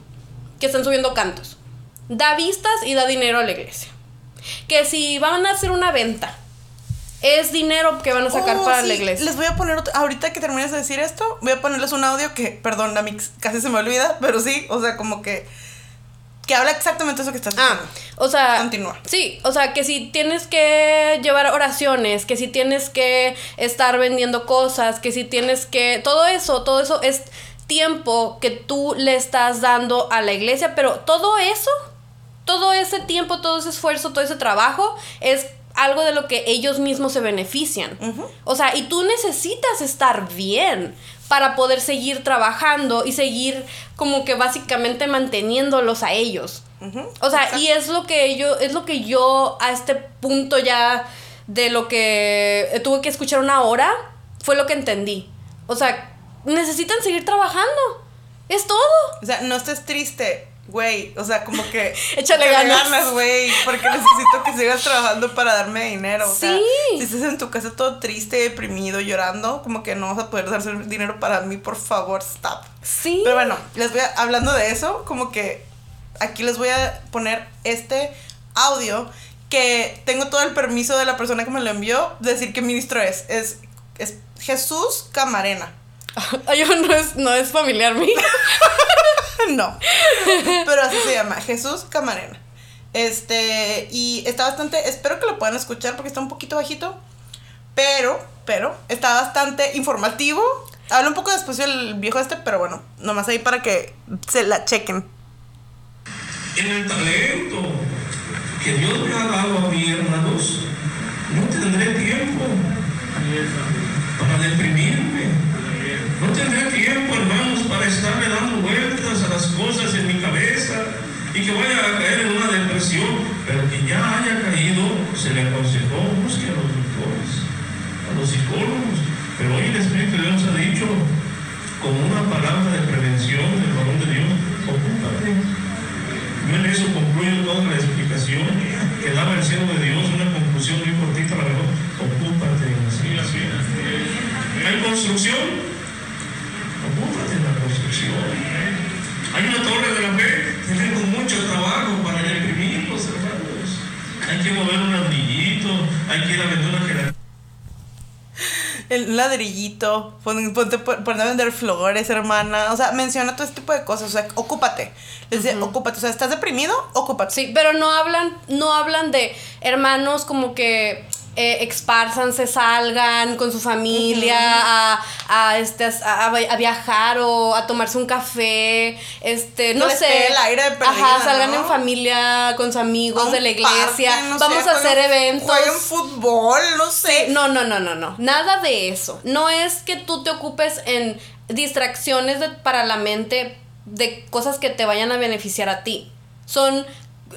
que están subiendo cantos. Da vistas y da dinero a la iglesia. Que si van a hacer una venta, es dinero que van a sacar Oh, para sí, la iglesia. Les voy a poner, otro- ahorita que termines de decir esto, voy a ponerles un audio que, perdón, a mí casi se me olvida, pero sí, o sea, como que, que habla exactamente eso que estás Ah, diciendo. o sea, Continúa. Sí, o sea, que si tienes que llevar oraciones, que si tienes que estar vendiendo cosas, que si tienes que todo eso, todo eso es tiempo que tú le estás dando a la iglesia, pero todo eso, todo ese tiempo, todo ese esfuerzo, todo ese trabajo es algo de lo que ellos mismos se benefician. O sea, y tú necesitas estar bien para poder seguir trabajando y seguir como que básicamente manteniéndolos a ellos. O sea, y es lo que yo, es lo que yo a este punto ya de lo que tuve que escuchar una hora, fue lo que entendí. O sea, necesitan seguir trabajando. Es todo. O sea, no estés triste, güey. O sea, como que. Échale ganas. güey. Porque necesito que sigas trabajando para darme dinero. O sea, Sí. si estás en tu casa todo triste, deprimido, llorando, como que no vas a poder darse dinero para mí, por favor, stop. Sí. Pero bueno, les voy a, hablando de eso, como que aquí les voy a poner este audio que tengo todo el permiso de la persona que me lo envió de decir qué ministro es. Es, es Jesús Camarena. Ay, no es, no es familiar mío. no. Pero así se llama, Jesús Camarena. Este, y está bastante, espero que lo puedan escuchar porque está un poquito bajito, pero, pero, está bastante informativo. Habla un poco después el viejo este, pero bueno, nomás ahí para que se la chequen. En el talento que Dios me ha dado a mí, hermanos, no tendré tiempo para deprimirme. No tendré tiempo, hermanos, para estarle dando vueltas a las cosas en mi cabeza y que vaya a caer en una depresión, pero que ya haya caído, se le aconsejó, busque a los doctores, a los psicólogos. Pero hoy el Espíritu de Dios ha dicho, como una palabra de prevención del varón de Dios, ocúpate. Yo en eso concluyo toda la hay que ir a vender una gelatina. El ladrillito, pon- ponte, pon- ponte a vender flores, hermana. O sea, menciona todo este tipo de cosas. O sea, ocúpate. Les dice, ocúpate. O sea, ¿estás deprimido? Ocúpate. Sí, pero no hablan, no hablan de hermanos como que eh, expárzanse, salgan con su familia a, a, este, a, viajar o a tomarse un café, este, no sé. el aire de perdida, Ajá, salgan ¿no? en familia con sus amigos de la iglesia. parque, no Vamos sé, a hacer eventos. Jueguen fútbol, no sé. Sí, no, no, no, no, no. Nada de eso. No es que tú te ocupes en distracciones de- para la mente de cosas que te vayan a beneficiar a ti. Son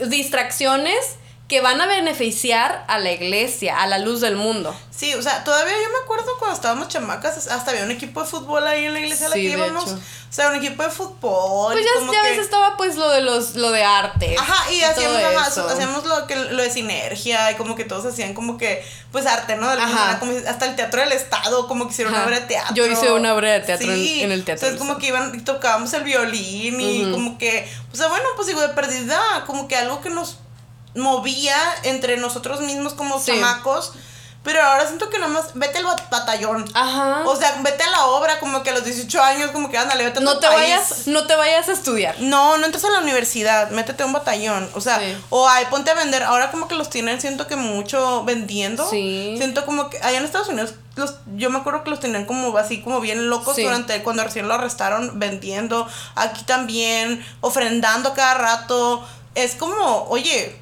distracciones que van a beneficiar a la iglesia, a la luz del mundo. Sí, o sea, todavía yo me acuerdo cuando estábamos chamacas, hasta había un equipo de fútbol ahí en la iglesia a la Sí, que íbamos. hecho. O sea, un equipo de fútbol. Pues ya, como ya que- ves, estaba pues lo de los lo de arte. Ajá, y hacíamos, ajá, hacíamos lo que lo de sinergia y como que todos hacían como que pues arte, ¿no? De alguna Ajá. manera, como hasta el teatro del estado, como que hicieron Ajá. una obra de teatro. Yo hice una obra de teatro en- en el Teatro O sea, del es como que iban y tocábamos el violín y como que, o sea, bueno, pues digo de perdida, como que algo que nos movía entre nosotros mismos como Sí. chamacos. Pero ahora siento que nada más vete al bat- batallón. Ajá. O sea, vete a la obra como que a los 18 años, como que ándale, vete a no tu te país. vayas, no te vayas a estudiar. No, no entres a la universidad, métete a un batallón. O sea, Sí. o ay, ponte a vender. Ahora como que los tienen, siento que mucho vendiendo. Sí. Siento como que allá en Estados Unidos, los, yo me acuerdo que los tenían como así, como bien locos Sí. durante cuando recién lo arrestaron vendiendo. Aquí también, ofrendando cada rato. Es como, oye,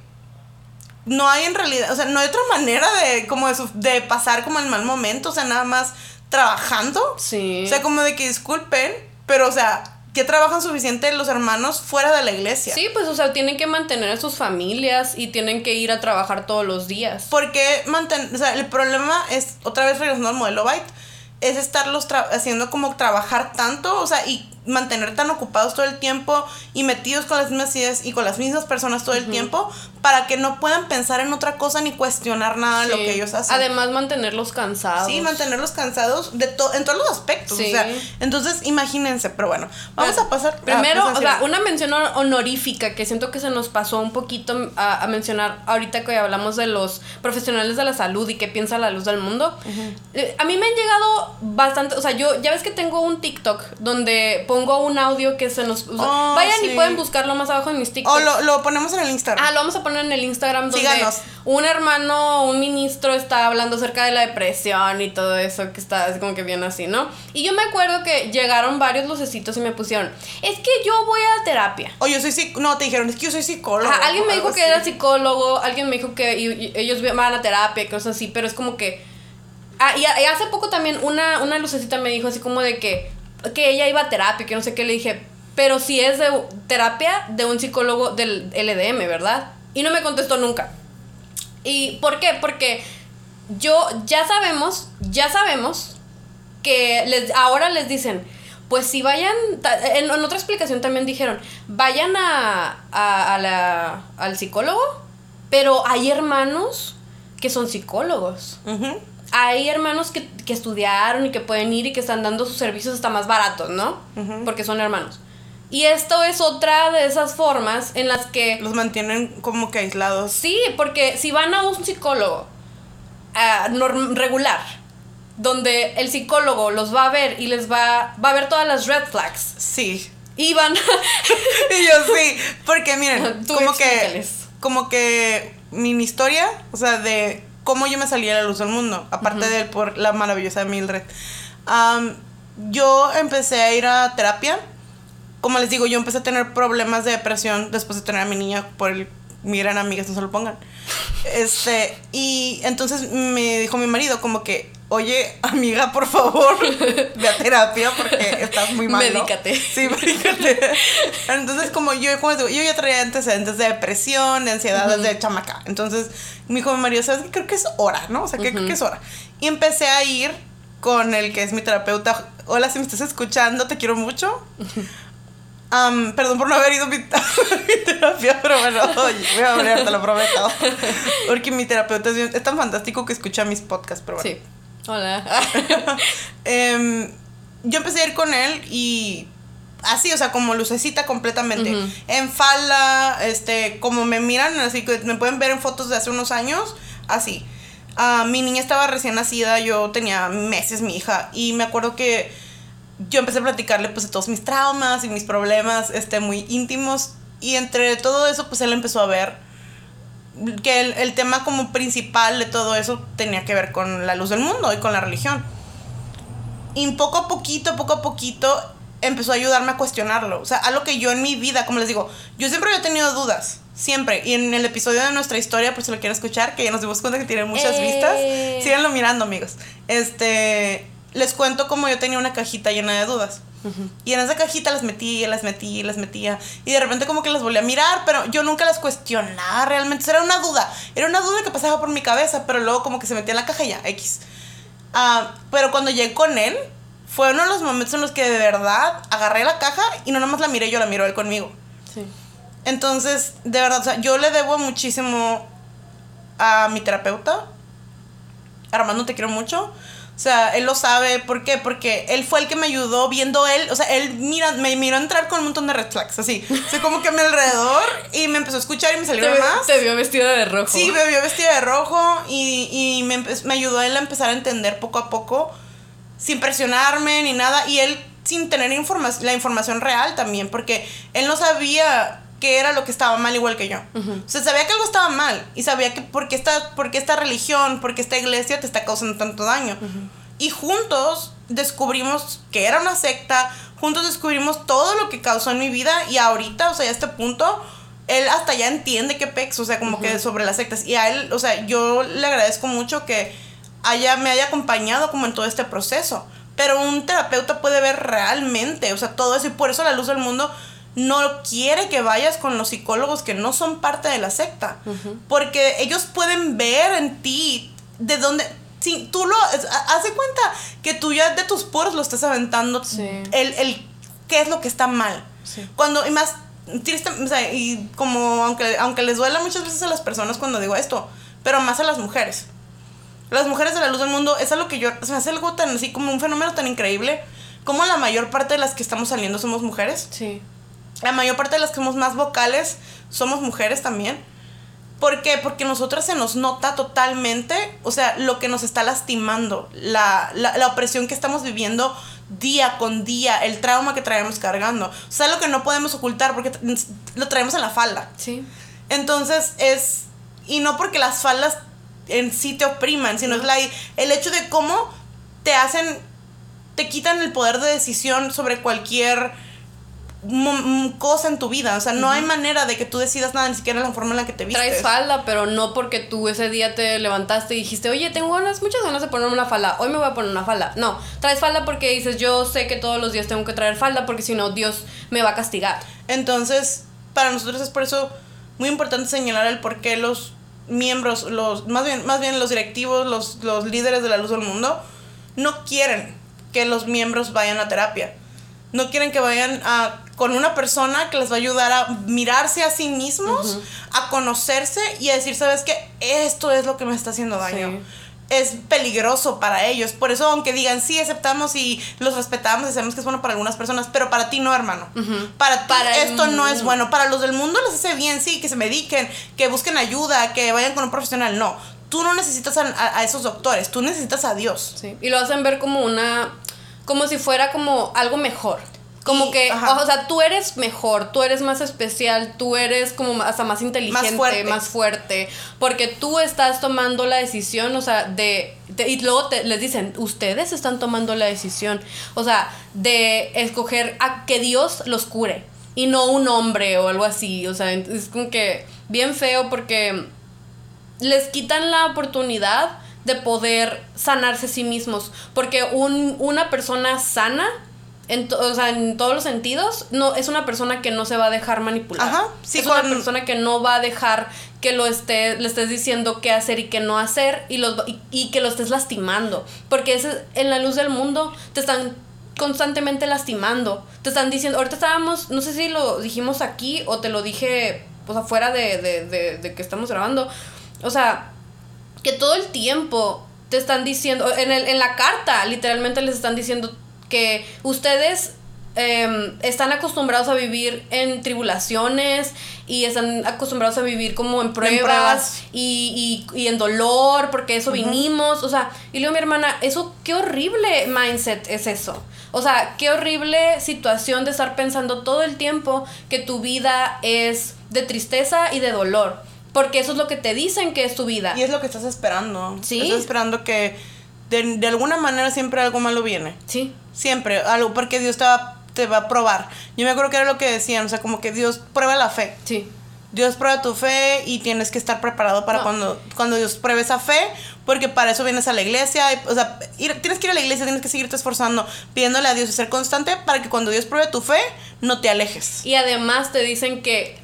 no hay en realidad, o sea, no hay otra manera de como de, su- de pasar como el mal momento, o sea, nada más trabajando. Sí. O sea, como de que disculpen, pero o sea, que trabajan suficiente los hermanos fuera de la iglesia. Sí, pues, o sea, tienen que mantener a sus familias y tienen que ir a trabajar todos los días. Porque manten, o sea, el problema es, otra vez regresando al modelo Byte, es estarlos tra- haciendo como trabajar tanto, o sea, y mantener tan ocupados todo el tiempo y metidos con las mismas ideas y con las mismas personas todo el tiempo para que no puedan pensar en otra cosa ni cuestionar nada de lo Sí. que ellos hacen. Además, mantenerlos cansados. Sí, mantenerlos cansados de to- en todos los aspectos. Sí. O sea, entonces imagínense, pero bueno, vamos Pero, a pasar. a Primero, o sea, una mención hon- honorífica que siento que se nos pasó un poquito a, a mencionar ahorita que hablamos de los profesionales de la salud y qué piensa la luz del mundo. Eh, A mí me han llegado bastante, o sea, yo ya ves que tengo un TikTok donde pongo un audio que se nos... Oh, vayan sí. y pueden buscarlo más abajo en mis TikToks. O lo, lo ponemos en el Instagram. Ah, lo vamos a poner en el Instagram donde Síganos. un hermano, un ministro está hablando acerca de la depresión y todo eso que está así como que bien así, ¿no? Y yo me acuerdo que llegaron varios lucecitos y me pusieron, es que yo voy a terapia. O yo soy psic- No, te dijeron, es que yo soy psicólogo. Ajá, alguien me dijo que así. era psicólogo, alguien me dijo que y- y ellos van a terapia y cosas así, pero es como que... Ah, y hace poco también una, una lucecita me dijo así como de que, que ella iba a terapia, que no sé qué, le dije, pero si es de terapia de un psicólogo del LDM, ¿verdad? Y no me contestó nunca. ¿Y por qué? Porque yo ya sabemos, ya sabemos que les, ahora les dicen, pues si vayan, en, otra explicación también dijeron, vayan a, a- la- al psicólogo, pero hay hermanos que son psicólogos. Hay hermanos que, que estudiaron y que pueden ir y que están dando sus servicios hasta más baratos, ¿no? Porque son hermanos. Y esto es otra de esas formas en las que Los mantienen como que aislados. Sí, porque si van a un psicólogo norm- regular, donde el psicólogo los va a ver y les va, va a ver todas las red flags, Sí. y van... Y yo sí. Porque miren, Tú como que. Como que mi historia, o sea, de cómo yo me salí a la luz del mundo, aparte de por la maravillosa Mildred. Yo empecé a ir a terapia. Como les digo, yo empecé a tener problemas de depresión después de tener a mi niña por el. Miren, amigas, no se lo pongan. Este, y entonces me dijo mi marido como que oye, amiga, por favor, ve a terapia porque estás muy mal. Medícate. Sí, medícate. Entonces, como yo, como digo, yo ya traía antecedentes de depresión, de ansiedad desde chamaca. Entonces, mi marido, ¿sabes qué? Creo que es hora, ¿no? O sea, que creo que es hora. Y empecé a ir con el que es mi terapeuta. Hola, si me estás escuchando, te quiero mucho. Am, perdón por no haber ido a mi, terapia, pero bueno, oye, voy a hablar, te lo prometo. Porque mi terapeuta es, bien- es tan fantástico que escucha mis podcasts, pero bueno. Sí. Hola. Em, yo empecé a ir con él y así, o sea, como lucecita completamente. En falda, este, como me miran, así que me pueden ver en fotos de hace unos años, así. Ah, mi niña estaba recién nacida, yo tenía meses, mi hija, y me acuerdo que yo empecé a platicarle pues de todos mis traumas y mis problemas, este, muy íntimos, y entre todo eso, pues él empezó a ver que el, el tema como principal de todo eso tenía que ver con la luz del mundo y con la religión. Y poco a poquito, poco a poquito, empezó a ayudarme a cuestionarlo. O sea, algo que yo en mi vida, como les digo, yo siempre había tenido dudas. Siempre. Y en el episodio de nuestra historia, por si lo quieren escuchar, que ya nos dimos cuenta que tiene muchas Eh. vistas, síganlo mirando, amigos. Este. Les cuento cómo yo tenía una cajita llena de dudas. Y en esa cajita las metía, las metía, las metía. Y de repente como que las volví a mirar, pero yo nunca las cuestionaba realmente. O sea, era una duda. Era una duda que pasaba por mi cabeza, pero luego como que se metía en la caja y ya, X. Ah, pero cuando llegué con él, fue uno de los momentos en los que de verdad agarré la caja y no nomás la miré, yo la miró él conmigo. Sí. Entonces, de verdad, o sea, yo le debo muchísimo a mi terapeuta. Armando, te quiero mucho. O sea, él lo sabe. ¿Por qué? Porque él fue el que me ayudó viendo él. O sea, él mira, me miró entrar con un montón de red flags, así. O sea, como que a mi alrededor y me empezó a escuchar y me Te, salieron más. te vio vestida de rojo. Sí, me vio vestida de rojo y, y me, me ayudó a él a empezar a entender poco a poco, sin presionarme ni nada, y él sin tener informa la información real también, porque él no sabía qué era lo que estaba mal igual que yo. O sea, sabía que algo estaba mal y sabía que porque esta, porque esta religión, porque esta iglesia te está causando tanto daño. Y juntos descubrimos que era una secta, juntos descubrimos todo lo que causó en mi vida y ahorita, o sea, a este punto, él hasta ya entiende qué pex, o sea, como que sobre las sectas. Y a él, o sea, yo le agradezco mucho que haya, me haya acompañado como en todo este proceso. Pero un terapeuta puede ver realmente, o sea, todo eso. Y por eso la luz del mundo no quiere que vayas con los psicólogos que no son parte de la secta. Porque ellos pueden ver en ti de dónde... Si tú lo... es- ha- Haz de cuenta que tú ya de tus poros lo estás aventando. Sí. El, el qué es lo que está mal. Sí. Cuando... Y más triste, o sea, y como aunque, aunque les duela muchas veces a las personas cuando digo esto, pero más a las mujeres. Las mujeres de la luz del mundo es algo que yo, se me hace algo tan así como un fenómeno tan increíble, como la mayor parte de las que estamos saliendo somos mujeres. Sí. La mayor parte de las que somos más vocales somos mujeres también. ¿Por qué? Porque nosotras se nos nota totalmente, o sea, lo que nos está lastimando, la, la, la opresión que estamos viviendo día con día, el trauma que traemos cargando. O sea, lo que no podemos ocultar porque lo traemos en la falda. Sí. Entonces es. Y no porque las faldas en sí te opriman, sino es la, el hecho de cómo te hacen. Te quitan el poder de decisión sobre cualquier cosa en tu vida. O sea, no hay manera de que tú decidas nada, ni siquiera la forma en la que te vistes. Traes falda, pero no porque tú ese día te levantaste y dijiste, oye, tengo ganas, muchas ganas de ponerme una falda, hoy me voy a poner una falda. No, traes falda porque dices, yo sé que todos los días tengo que traer falda porque si no, Dios me va a castigar. Entonces, para nosotros es por eso muy importante señalar el por qué los miembros, los, más bien, más bien los directivos, los, los líderes de la luz del mundo, no quieren que los miembros vayan a terapia. No quieren que vayan a, con una persona que les va a ayudar a mirarse a sí mismos, a conocerse y a decir, ¿sabes qué? Esto es lo que me está haciendo daño. Sí. Es peligroso para ellos. Por eso, aunque digan, sí, aceptamos y los respetamos y sabemos que es bueno para algunas personas, pero para ti no, hermano. Para ti Para esto no es bueno. Para los del mundo les hace bien, sí, que se mediquen, que busquen ayuda, que vayan con un profesional. No, tú no necesitas a, a- a esos doctores, tú necesitas a Dios. Sí. Y lo hacen ver como una, como si fuera como algo mejor. Como que, ajá. o sea, tú eres mejor, tú eres más especial, tú eres como hasta más inteligente, fuerte. más fuerte, porque tú estás tomando la decisión, o sea, de, de- y luego te- les dicen, ustedes están tomando la decisión, o sea, de escoger a que Dios los cure y no un hombre o algo así, o sea, es como que bien feo porque les quitan la oportunidad de poder sanarse a sí mismos. Porque un, una persona sana, en, o sea, en todos los sentidos, no, es una persona que no se va a dejar manipular. Ajá, sí, es una persona que no va a dejar que lo esté, le estés diciendo qué hacer y qué no hacer y, los, y, y que lo estés lastimando. Porque ese, en la luz del mundo te están constantemente lastimando. Te están diciendo, ahorita estábamos, no sé si lo dijimos aquí o te lo dije, pues afuera de, de, de, de que estamos grabando. O sea, que todo el tiempo te están diciendo, en, el, en la carta literalmente les están diciendo que ustedes em, están acostumbrados a vivir en tribulaciones y están acostumbrados a vivir como en pruebas, pruebas. Y, y, y en dolor, porque eso vinimos, o sea, y luego mi hermana, eso, qué horrible mindset es eso. O sea, qué horrible situación de estar pensando todo el tiempo que tu vida es de tristeza y de dolor. Porque eso es lo que te dicen que es tu vida. Y es lo que estás esperando. Sí. Estás esperando que de, de alguna manera siempre algo malo viene. Sí. Siempre, algo, porque Dios te va, te va a probar. Yo me acuerdo que era lo que decían, o sea, como que Dios prueba la fe. Sí. Dios prueba tu fe y tienes que estar preparado para No. cuando, cuando Dios pruebe esa fe, porque para eso vienes a la iglesia. y, o sea, ir- tienes que ir a la iglesia, tienes que seguirte esforzando, pidiéndole a Dios y ser constante para que cuando Dios pruebe tu fe, no te alejes. Y además te dicen que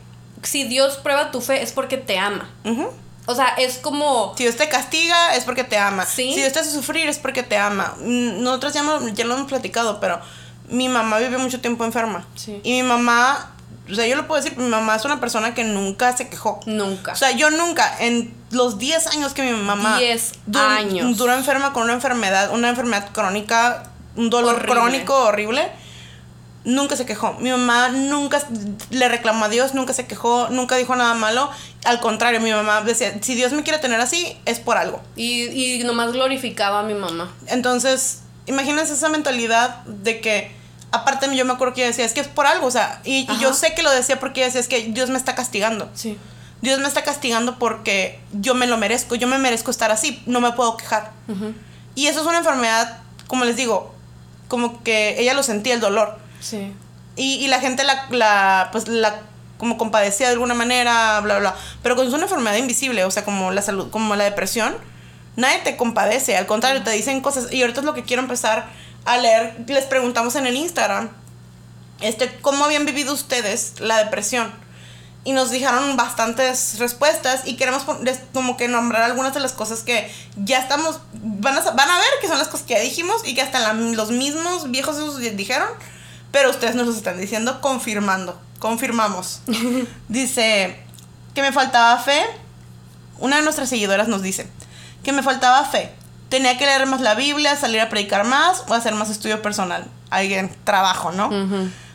si Dios prueba tu fe es porque te ama. Ujú. O sea, es como... Si Dios te castiga es porque te ama. Sí. Si Dios te hace sufrir es porque te ama. Mm, Nosotros ya, ya lo hemos platicado, pero mi mamá vivió mucho tiempo enferma. Sí. Y mi mamá, o sea, yo lo puedo decir, mi mamá es una persona que nunca se quejó. Nunca. O sea, yo nunca, en los 10 años que mi mamá... 10 du- años. Duró enferma con una enfermedad, una enfermedad crónica, un dolor Horrible. crónico horrible. Nunca se quejó. Mi mamá nunca le reclamó a Dios, nunca se quejó, nunca dijo nada malo. Al contrario, mi mamá decía, si Dios me quiere tener así, es por algo. Y, y nomás glorificaba a mi mamá. Entonces, imagínense esa mentalidad de que, aparte yo me acuerdo que ella decía, es que es por algo, o sea, y, y yo sé que lo decía porque ella decía, es que Dios me está castigando. Sí. Dios me está castigando porque yo me lo merezco, yo me merezco estar así, no me puedo quejar. Y eso es una enfermedad, como les digo, como que ella lo sentía el dolor. Sí. Y, y la gente la, la, pues la, como compadecía de alguna manera, bla, bla. Pero cuando es una enfermedad invisible, o sea, como la salud, como la depresión, nadie te compadece, al contrario, te dicen cosas. Y ahorita es lo que quiero empezar a leer. Les preguntamos en el Instagram, este, ¿cómo habían vivido ustedes la depresión? Y nos dijeron bastantes respuestas y queremos como que nombrar algunas de las cosas que ya estamos, van a, van a ver que son las cosas que ya dijimos y que hasta los mismos viejos dijeron, pero ustedes nos los están diciendo confirmando, confirmamos. Dice que me faltaba fe, una de nuestras seguidoras nos dice que me faltaba fe. Tenía que leer más la Biblia, salir a predicar más o hacer más estudio personal. Alguien, trabajo, ¿no?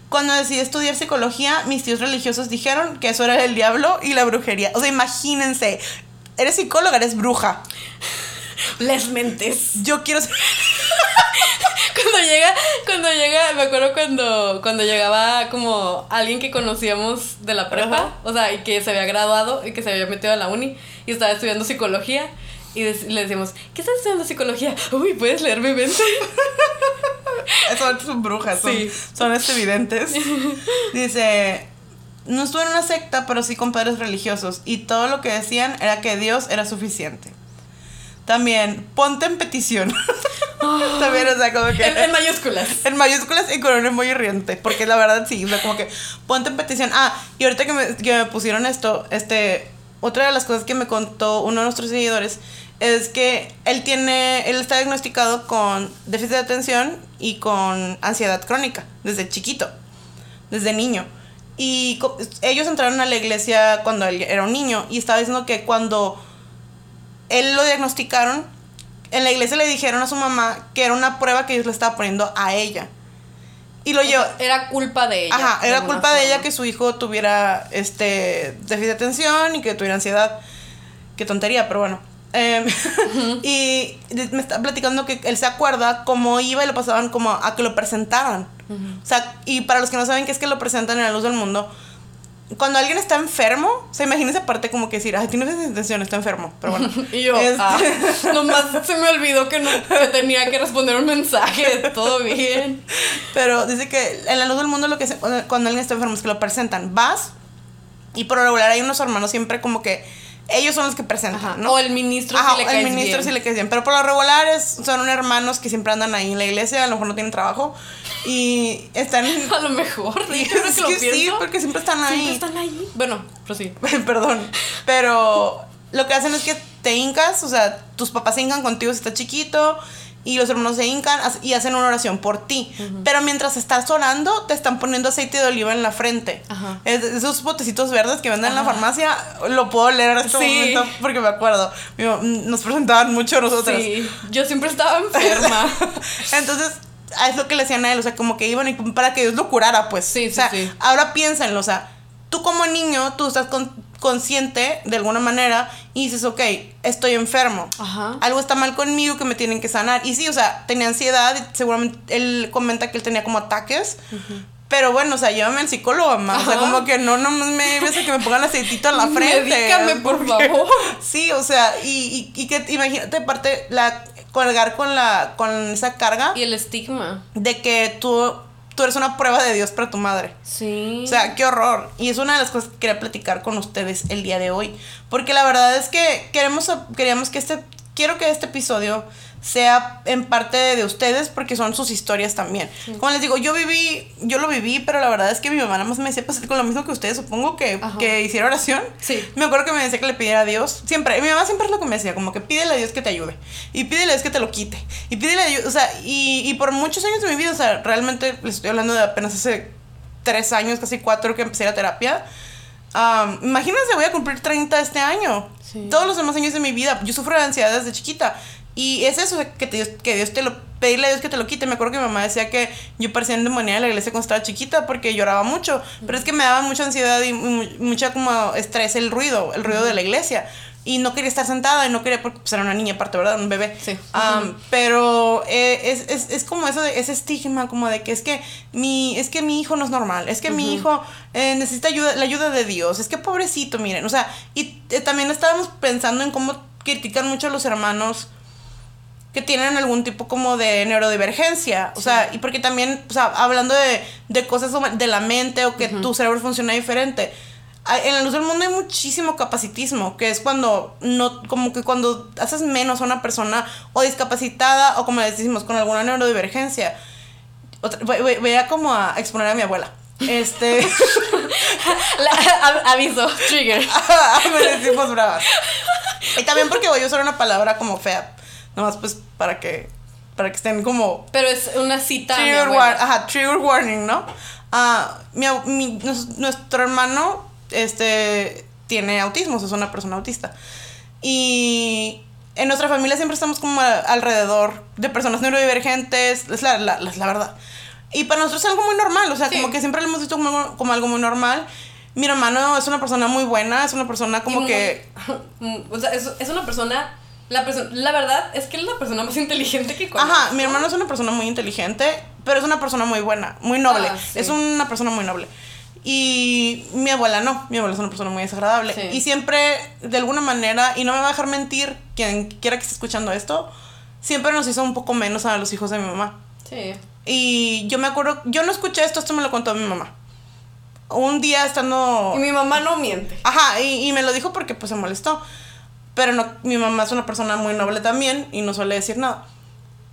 Cuando decidí estudiar psicología, mis tíos religiosos dijeron que eso era el diablo y la brujería. O sea, imagínense, eres psicóloga, eres bruja. Les mentes. Yo quiero ser... Cuando llega, cuando llega, me acuerdo cuando, cuando llegaba como alguien que conocíamos de la prepa, Ajá. o sea, y que se había graduado y que se había metido a la uni y estaba estudiando psicología. Y le decíamos, ¿qué estás estudiando psicología? Uy, ¿puedes leer mi mente? Son, son brujas, son, Sí. son este evidentes. Dice, no estuve en una secta, pero sí con padres religiosos. Y todo lo que decían era que Dios era suficiente. También, ponte en petición. También, o sea, como que... En, en mayúsculas. En mayúsculas y con un emoji riente. Porque la verdad sí, o sea, como que ponte en petición. Ah, y ahorita que me, que me pusieron esto, este, otra de las cosas que me contó uno de nuestros seguidores es que él tiene, él está diagnosticado con déficit de atención y con ansiedad crónica desde chiquito, desde niño. Y ellos entraron a la iglesia cuando él era un niño y estaba diciendo que cuando él lo diagnosticaron, en la iglesia le dijeron a su mamá que era una prueba que Dios le estaba poniendo a ella. Y lo llevó. Era culpa de ella. Ajá, era alguna culpa de forma. ella que su hijo tuviera este déficit de atención y que tuviera ansiedad. Qué tontería, pero bueno. Em, y de- me está platicando que él se acuerda cómo iba y lo pasaban como a que lo presentaran. O sea, y para los que no saben qué es que lo presentan en la luz del mundo, cuando alguien está enfermo, o sea, imagínense aparte como que decir, ay, tiene de atención, está enfermo. Pero bueno. Y yo, Este- ah, nomás se me olvidó que, no, que tenía que responder un mensaje. Todo bien. Pero dice que en la luz del mundo lo que se, cuando alguien está enfermo es que lo presentan. Vas y por lo regular hay unos hermanos siempre como que ellos son los que presentan, Ajá. ¿no? O el ministro Ajá, si le el ministro bien. sí le caes bien. Pero por lo regular es- son hermanos que siempre andan ahí en la iglesia, a lo mejor no tienen trabajo. Y están. A lo mejor, Y es que lo sí, porque siempre están ahí. siempre están ahí. Bueno, pero sí. Perdón. Pero lo que hacen es que te hincas, o sea, tus papás se hincan contigo si estás chiquito. Y los hermanos se hincan y hacen una oración por ti. Pero mientras estás orando, te están poniendo aceite de oliva en la frente. Ajá. Es- esos botecitos verdes que venden en la farmacia, lo puedo leer en este Sí. momento porque me acuerdo. Nos presentaban mucho a nosotros. Sí, yo siempre estaba enferma. Entonces, es lo que le decían a él, o sea, como que iban para que Dios lo curara, pues. Sí, sí, o sea, sí. ahora piénsenlo, o sea, tú como niño, tú estás con- consciente de alguna manera y dices, ok, estoy enfermo. Ajá. Algo está mal conmigo que me tienen que sanar. Y sí, o sea, tenía ansiedad y seguramente él comenta que él tenía como ataques. Pero bueno, o sea, llévame al psicólogo, mamá. O sea, como que no, no me ves que me pongan aceitito en la frente. Medícame, por favor. Sí, o sea, y, y, y que imagínate, aparte, la, colgar con, la, con esa carga Y el estigma. de que tú, tú eres una prueba de Dios para tu madre. Sí. O sea, qué horror. Y es una de las cosas que quería platicar con ustedes el día de hoy. Porque la verdad es que queremos, queríamos que este, quiero que este episodio sea en parte de ustedes porque son sus historias también. Como les digo, yo viví, yo lo viví, pero la verdad es que mi mamá nada más me decía, pues con lo mismo que ustedes, supongo que, que hiciera oración. Sí. Me acuerdo que me decía que le pidiera a Dios, siempre, mi mamá siempre es lo que me decía, como que pídele a Dios que te ayude. Y pídele a Dios que te lo quite. Y pídele a Dios, o sea, y, y por muchos años de mi vida, o sea, realmente les estoy hablando de apenas hace tres años, casi cuatro que empecé la terapia. Am, imagínense, voy a cumplir 30 este año. Sí. Todos los demás años de mi vida. Yo sufro de ansiedad desde chiquita. Y es eso, que, te- que Dios te lo... Pedirle a Dios que te lo quite. Me acuerdo que mi mamá decía que yo parecía endemoniada en la iglesia cuando estaba chiquita porque lloraba mucho. Pero es que me daba mucha ansiedad y mu- mucha como estrés el ruido, el ruido de la iglesia. Y no quería estar sentada y no quería, porque pues, era una niña aparte, ¿verdad? Un bebé. Sí. Am, pero eh, es, es, es como eso de ese estigma, como de que es que mi, es que mi hijo no es normal, es que mi hijo eh, necesita ayuda, la ayuda de Dios, es que pobrecito, miren, o sea, y eh, también estábamos pensando en cómo critican mucho a los hermanos que tienen algún tipo como de neurodivergencia, o sea, y porque también, o sea, hablando de, de cosas de la mente o que tu cerebro funciona diferente. En la luz del mundo hay muchísimo capacitismo, que es cuando no, como que cuando haces menos a una persona o discapacitada o como les decimos, con alguna neurodivergencia. Otra- voy, voy- voy a como a exponer a mi abuela. Este. La- aviso, trigger. me decimos bravas. Y también porque voy a usar una palabra como fea. Nomás pues para que. Para que estén como. Pero es una cita. Trigger, abuela. war- ajá, trigger warning, ¿no? Ah, mi mi- nuestro hermano este, tiene autismo, o sea, es una persona autista. Y en nuestra familia siempre estamos como a- alrededor de personas neurodivergentes, es la, la, la- la verdad. Y para nosotros es algo muy normal, o sea, Sí. como que siempre lo hemos visto como, algo- como algo muy normal. Mi hermano es una persona muy buena, es una persona como que... o sea, es, es una persona. La, la verdad es que es la persona más inteligente que conozco. Ajá, mi hermano es una persona muy inteligente, pero es una persona muy buena, muy noble. Ah, sí. Es una persona muy noble. Y mi abuela no, mi abuela es una persona muy desagradable. Sí. Y siempre, de alguna manera, y no me va a dejar mentir quien quiera que esté escuchando esto, siempre nos hizo un poco menos a los hijos de mi mamá. Sí. Y yo me acuerdo, yo no escuché esto, esto me lo contó mi mamá. Un día estando... Y mi mamá no miente. Ajá, y, y me lo dijo porque pues se molestó. Pero no, mi mamá es una persona muy noble también y no suele decir nada.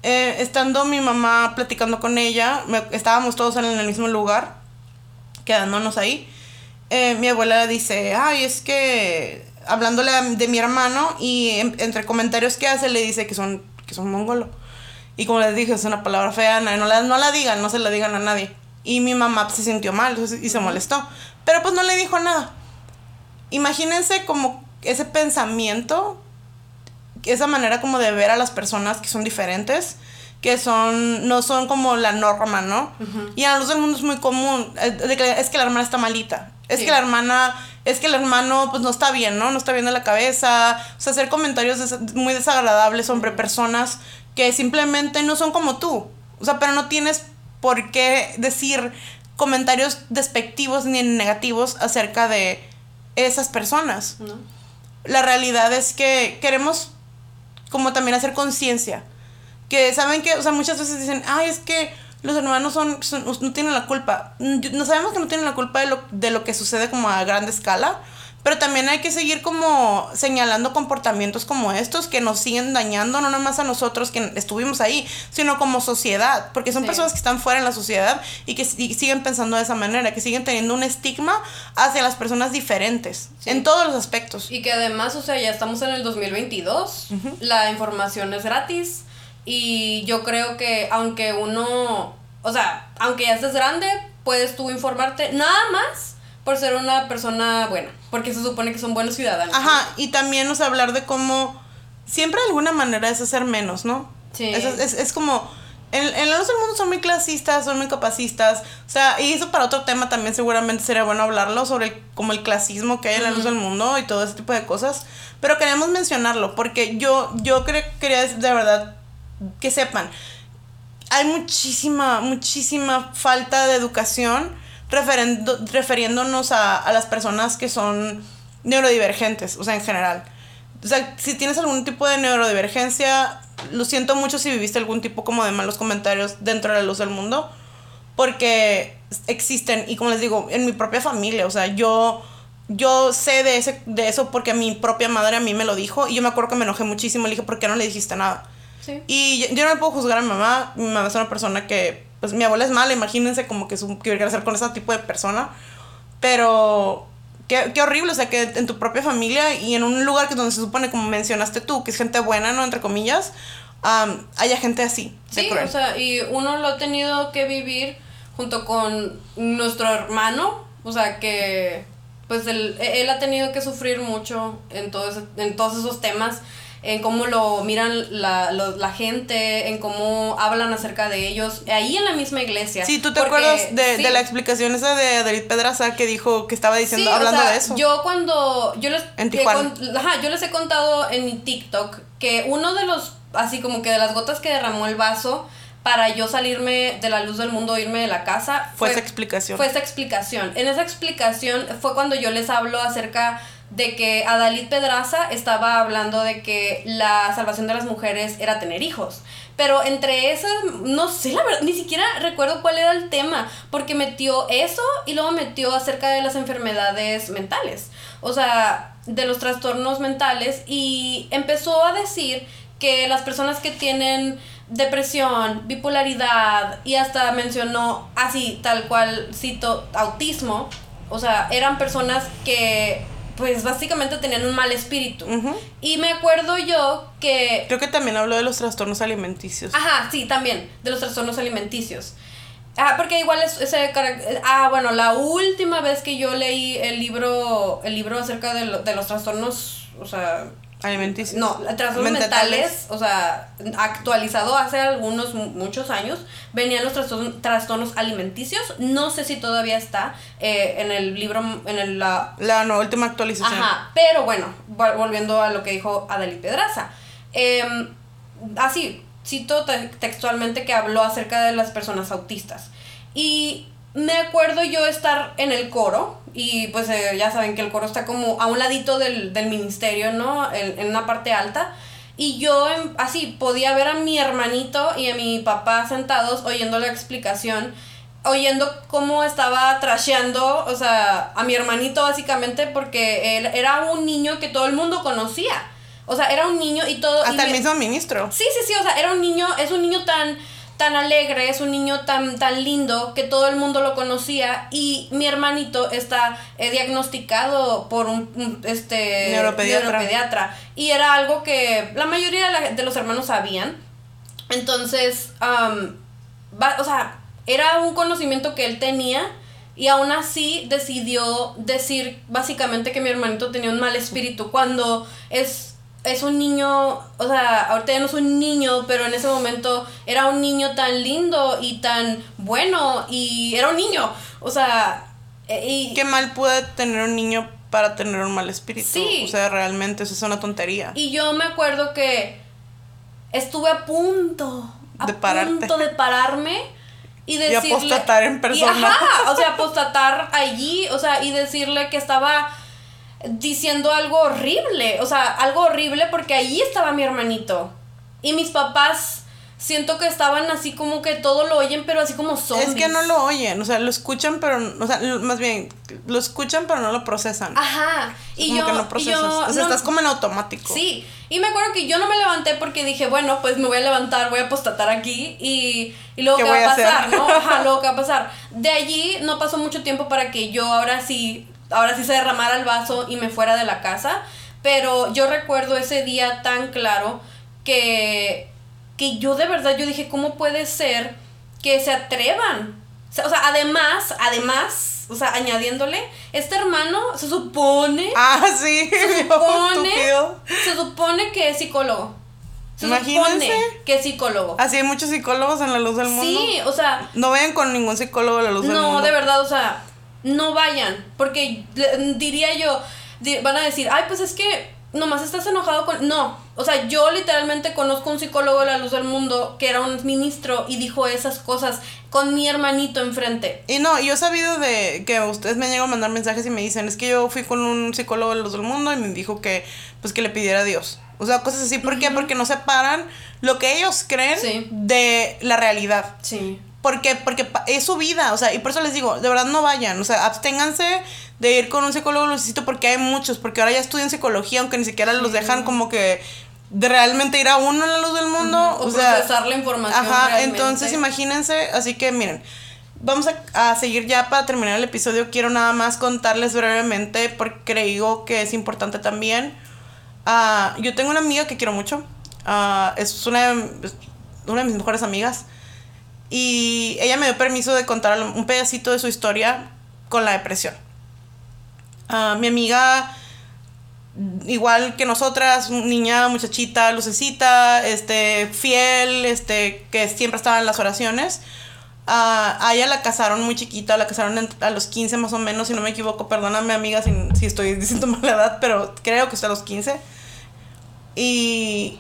Eh, estando mi mamá platicando con ella, me- estábamos todos en el mismo lugar, quedándonos ahí. eh, mi abuela dice, ay, es que hablándole de mi hermano y en- entre comentarios que hace le dice que son, que son mongolo. Y como les dije, es una palabra fea, no la, no la digan, no se la digan a nadie. Y mi mamá se sintió mal y se molestó. Pero pues no le dijo nada. Imagínense como ese pensamiento, esa manera como de ver a las personas que son diferentes, que son, no son como la norma, ¿no? Y a la luz del mundo es muy común, eh, de que es que la hermana está malita, es Sí. que la hermana, es que el hermano pues no está bien, ¿no? No está bien de la cabeza, o sea, hacer comentarios des- muy desagradables sobre personas que simplemente no son como tú, o sea, pero no tienes por qué decir comentarios despectivos ni negativos acerca de esas personas ¿No? La realidad es que queremos como también hacer conciencia. Que saben que, o sea, muchas veces dicen, ay, es que los hermanos son, son- no tienen la culpa. Mm, No sabemos que no tienen la culpa de lo, de lo que sucede como a grande escala, pero también hay que seguir como señalando comportamientos como estos que nos siguen dañando, no nomás a nosotros que estuvimos ahí, sino como sociedad, porque son Sí. personas que están fuera en la sociedad y que si- siguen pensando de esa manera, que siguen teniendo un estigma hacia las personas diferentes, Sí. en todos los aspectos. Y que además, o sea, ya estamos en el 2022, la información es gratis y yo creo que aunque uno, o sea, aunque ya estés grande, puedes tú informarte nada más por ser una persona buena, porque se supone que son buenos ciudadanos. Ajá, y también, sea, hablar de cómo siempre de alguna manera es hacer menos, ¿no? Sí. Es, es, es como, en, en la luz del mundo son muy clasistas, son muy capacistas, o sea, y eso para otro tema también seguramente sería bueno hablarlo, sobre el, como el clasismo que hay en la luz del mundo y todo ese tipo de cosas, pero queríamos mencionarlo, porque yo, yo cre- quería decir de verdad que sepan, hay muchísima, muchísima falta de educación referendo- refiriéndonos a, a las personas que son neurodivergentes, o sea, en general. O sea, si tienes algún tipo de neurodivergencia, lo siento mucho si viviste algún tipo como de malos comentarios dentro de la luz del mundo, porque existen, y como les digo, en mi propia familia, o sea, yo, yo sé de, ese, de eso porque mi propia madre a mí me lo dijo, y yo me acuerdo que me enojé muchísimo, le dije, ¿por qué no le dijiste nada? Sí. Y yo, yo no me puedo juzgar a mi mamá. Mi mamá es una persona que, pues mi abuela es mala, imagínense como que que hubiera que hacer con ese tipo de persona. Pero qué, qué horrible, o sea, que en tu propia familia y en un lugar que donde se supone, como mencionaste tú, que es gente buena, ¿no? Entre comillas, am, haya gente así. Sí, o sea, y uno lo ha tenido que vivir junto con nuestro hermano, o sea, que pues él, él ha tenido que sufrir mucho en, todo ese- en todos esos temas, en cómo lo miran la, lo- la gente, en cómo hablan acerca de ellos, ahí en la misma iglesia. Sí, ¿tú te Porque- acuerdas de, sí. de la explicación esa de David Pedraza que dijo que estaba diciendo, Sí, o hablando sea, de eso? Yo cuando yo les En Tijuana. con- ajá, yo les he contado en mi TikTok que uno de los así como que de las gotas que derramó el vaso para yo salirme de la luz del mundo, irme de la casa, Fue esa explicación. Fue esa explicación. En esa explicación fue cuando yo les hablo acerca de que Adalid Pedraza estaba hablando de que la salvación de las mujeres era tener hijos. Pero entre esas, no sé, la verdad, ni siquiera recuerdo cuál era el tema, porque metió eso y luego metió acerca de las enfermedades mentales, o sea, de los trastornos mentales, y empezó a decir que las personas que tienen depresión, bipolaridad y hasta mencionó así, tal cual, cito, autismo, o sea, eran personas que pues básicamente tenían un mal espíritu. Y me acuerdo yo que Creo que también habló de los trastornos alimenticios. Ajá, sí, también, de los trastornos alimenticios. Ah, porque igual es ese ah, bueno, la última vez que yo leí el libro el libro acerca de, lo- de los trastornos, o sea, Alimenticios. no, trastornos mentales, o sea, actualizado hace algunos mu- muchos años, venían los trastornos, trastornos alimenticios, no sé si todavía está eh, en el libro en el, la La no, última actualización. Ajá, pero bueno, vol- volviendo a lo que dijo Adalí Pedraza. Em, así, cito te- textualmente que habló acerca de las personas autistas. Y me acuerdo yo estar en el coro, y pues eh, ya saben que el coro está como a un ladito del, del ministerio, ¿no? En, en una parte alta. Y yo em, así podía ver a mi hermanito y a mi papá sentados oyendo la explicación oyendo cómo estaba trasheando, o sea, a mi hermanito básicamente porque él era un niño que todo el mundo conocía. O sea, era un niño y todo... y Hasta el mi- mismo ministro. Sí, sí, sí, o sea, era un niño, es un niño tan tan alegre, es un niño tan tan lindo que todo el mundo lo conocía y mi hermanito está eh, diagnosticado por un, este Neuropediatra. neuropediatra. y era algo que la mayoría de, la- de los hermanos sabían. Entonces, va- o sea, era un conocimiento que él tenía y aún así decidió decir básicamente que mi hermanito tenía un mal espíritu cuando es es un niño, o sea, ahorita ya no es un niño, pero en ese momento era un niño tan lindo y tan bueno y era un niño, o sea, e- y Qué mal puede tener un niño para tener un mal espíritu. Sí. O sea, realmente eso es una tontería. Y yo me acuerdo que estuve a punto, a De pararte. punto de pararme y decirle... apostatar en y persona. ajá, o sea, apostatar allí, o sea, y decirle que estaba diciendo algo horrible, o sea, algo horrible porque allí estaba mi hermanito. Y mis papás siento que estaban así como que todo lo oyen, pero así como zombies. Es que no lo oyen, o sea, lo escuchan, pero, o sea, más bien, lo escuchan, pero no lo procesan. Ajá. Y como yo, que no procesas. yo o sea, no- estás como en automático. Sí, y me acuerdo que yo no me levanté porque dije, bueno, pues me voy a levantar, voy a apostatar aquí y, y luego ¿Qué qué, va a pasar, hacer? ¿no? Ajá, luego qué va a pasar. De allí no pasó mucho tiempo para que yo ahora sí, ahora sí se derramara el vaso y me fuera de la casa, pero yo recuerdo ese día tan claro que, que yo de verdad, yo dije, ¿cómo puede ser que se atrevan? O sea, o sea, además, además, o sea, añadiéndole, este hermano se supone Ah, sí. se supone, se supone que es psicólogo. Se Imagínense. que es psicólogo. Así hay muchos psicólogos en la luz del mundo. Sí, o sea, No vayan con ningún psicólogo a la luz del mundo. no, de verdad, o sea, no vayan. Porque diría yo, van a decir, ay, pues es que nomás estás enojado con. No, o sea, yo literalmente conozco un psicólogo de la luz del mundo que era un ministro y dijo esas cosas con mi hermanito enfrente. Y no, yo he sabido de que ustedes me llegan a mandar mensajes y me dicen, es que yo fui con un psicólogo de los del mundo y me dijo que, pues, que le pidiera a Dios. O sea, cosas así. ¿Por qué? Porque no separan lo que ellos creen Sí. de la realidad. Sí. Porque, porque es su vida, o sea, y por eso les digo, de verdad no vayan, o sea, absténganse de ir con un psicólogo necesito porque hay muchos, porque ahora ya estudian psicología, aunque ni siquiera los dejan como que de realmente ir a uno en la luz del mundo, O, o sea, procesar la información. Ajá, realmente. entonces imagínense, así que miren, vamos a, a seguir ya para terminar el episodio. Quiero nada más contarles brevemente, porque creo que es importante también. Ah, yo tengo una amiga que quiero mucho. Ah, es una, de- una de mis mejores amigas. Y ella me dio permiso de contar un pedacito de su historia con la depresión. Ah, mi amiga igual que nosotras, niña, muchachita, lucecita, este, fiel, este, que siempre estaba en las oraciones. Ah, a ella la casaron muy chiquita, la casaron a los 15 más o menos, si no me equivoco, perdóname amiga si, si estoy diciendo mala edad, pero creo que está a los 15. Y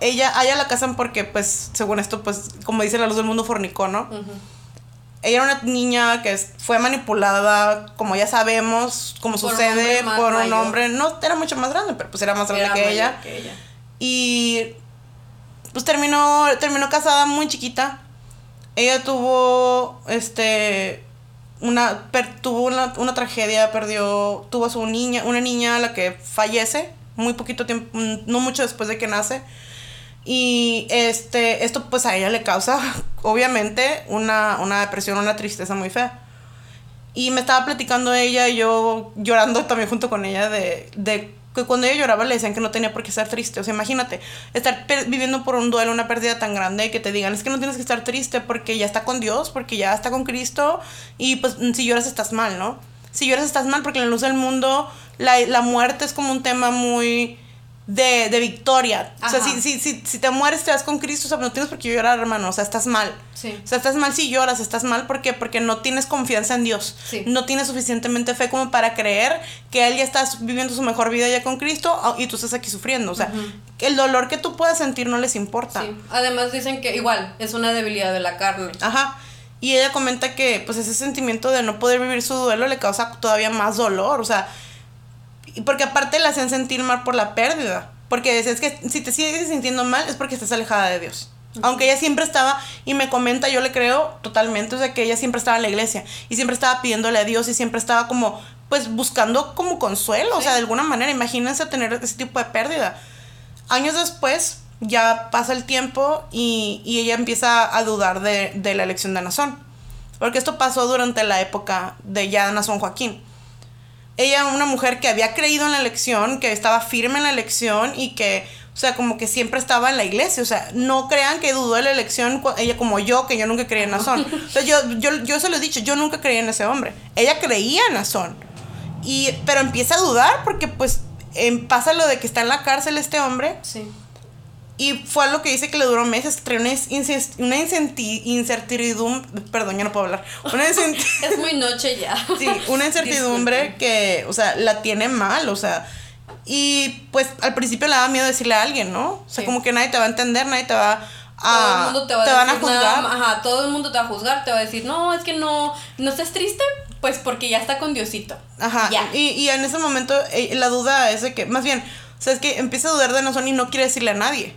ella, a ella la casan porque, pues, según esto, pues, como dice la luz del mundo, fornicó, ¿no? Ella era una niña que fue manipulada, como ya sabemos, como Por sucede, por un hombre, no era mucho más grande, pero pues era más grande Era que mayor ella. que ella. Y pues terminó, terminó casada muy chiquita. Ella tuvo, este, una, per- tuvo una, una tragedia, perdió, tuvo a su niña, una niña a la que fallece muy poquito tiempo, mm, no mucho después de que nace. Y este, esto pues a ella le causa, obviamente, una, una depresión, una tristeza muy fea. Y me estaba platicando ella y yo llorando también junto con ella de, de que cuando ella lloraba le decían que no tenía por qué estar triste. O sea, imagínate, estar viviendo por un duelo, una pérdida tan grande que te digan, es que no tienes que estar triste porque ya está con Dios, porque ya está con Cristo y pues si lloras estás mal, ¿no? Si lloras estás mal porque en la luz del mundo la, la muerte es como un tema muy de, de victoria. O sea, si, si, si, si te mueres te vas con Cristo, o sea, no tienes por qué llorar, hermano, o sea, estás mal. Sí. O sea, estás mal si lloras, estás mal ¿por qué? porque no tienes confianza en Dios. Sí. No tienes suficientemente fe como para creer que Él ya está viviendo su mejor vida ya con Cristo ah, y tú estás aquí sufriendo. O sea, el dolor que tú puedas sentir no les importa. Sí. Además dicen que igual es una debilidad de la carne. Ajá. Y ella comenta que pues ese sentimiento de no poder vivir su duelo le causa todavía más dolor. O sea, porque aparte la hacen sentir mal por la pérdida. Porque decías que si te sigues sintiendo mal es porque estás alejada de Dios. Aunque ella siempre estaba, y me comenta, yo le creo totalmente, o sea, que ella siempre estaba en la iglesia y siempre estaba pidiéndole a Dios y siempre estaba como, pues buscando como consuelo, o sea, de alguna manera, imagínense tener ese tipo de pérdida. Años después, ya pasa el tiempo y, y ella empieza a dudar de, de la elección de Nazón. Porque esto pasó durante la época de ya Nazón Joaquín. Ella, una mujer que había creído en la elección, que estaba firme en la elección y que, o sea, como que siempre estaba en la iglesia. O sea, no crean que dudó de la elección ella como yo, que yo nunca creía en Nazón. O sea, yo, yo, yo se lo he dicho, yo nunca creía en ese hombre. Ella creía en Nazón. Y, pero empieza a dudar porque pues em, pasa lo de que está en la cárcel este hombre Sí. Y fue algo que dice que le duró meses, trae una, una incertidumbre, perdón, ya no puedo hablar, una, Es muy noche ya. sí, una incertidumbre que, o sea, la tiene mal, o sea, y pues al principio le daba miedo decirle a alguien, ¿no? O sea, Sí. como que nadie te va a entender, nadie te va todo a... el mundo te va a van a decir juzgar. ajá, todo el mundo te va a juzgar, te va a decir, no, es que no, no estés triste, pues porque ya está con Diosito. Ajá, Ya. y, y en ese momento eh, la duda es de que, más bien, o sea, es que empieza a dudar de Nazón y no quiere decirle a nadie.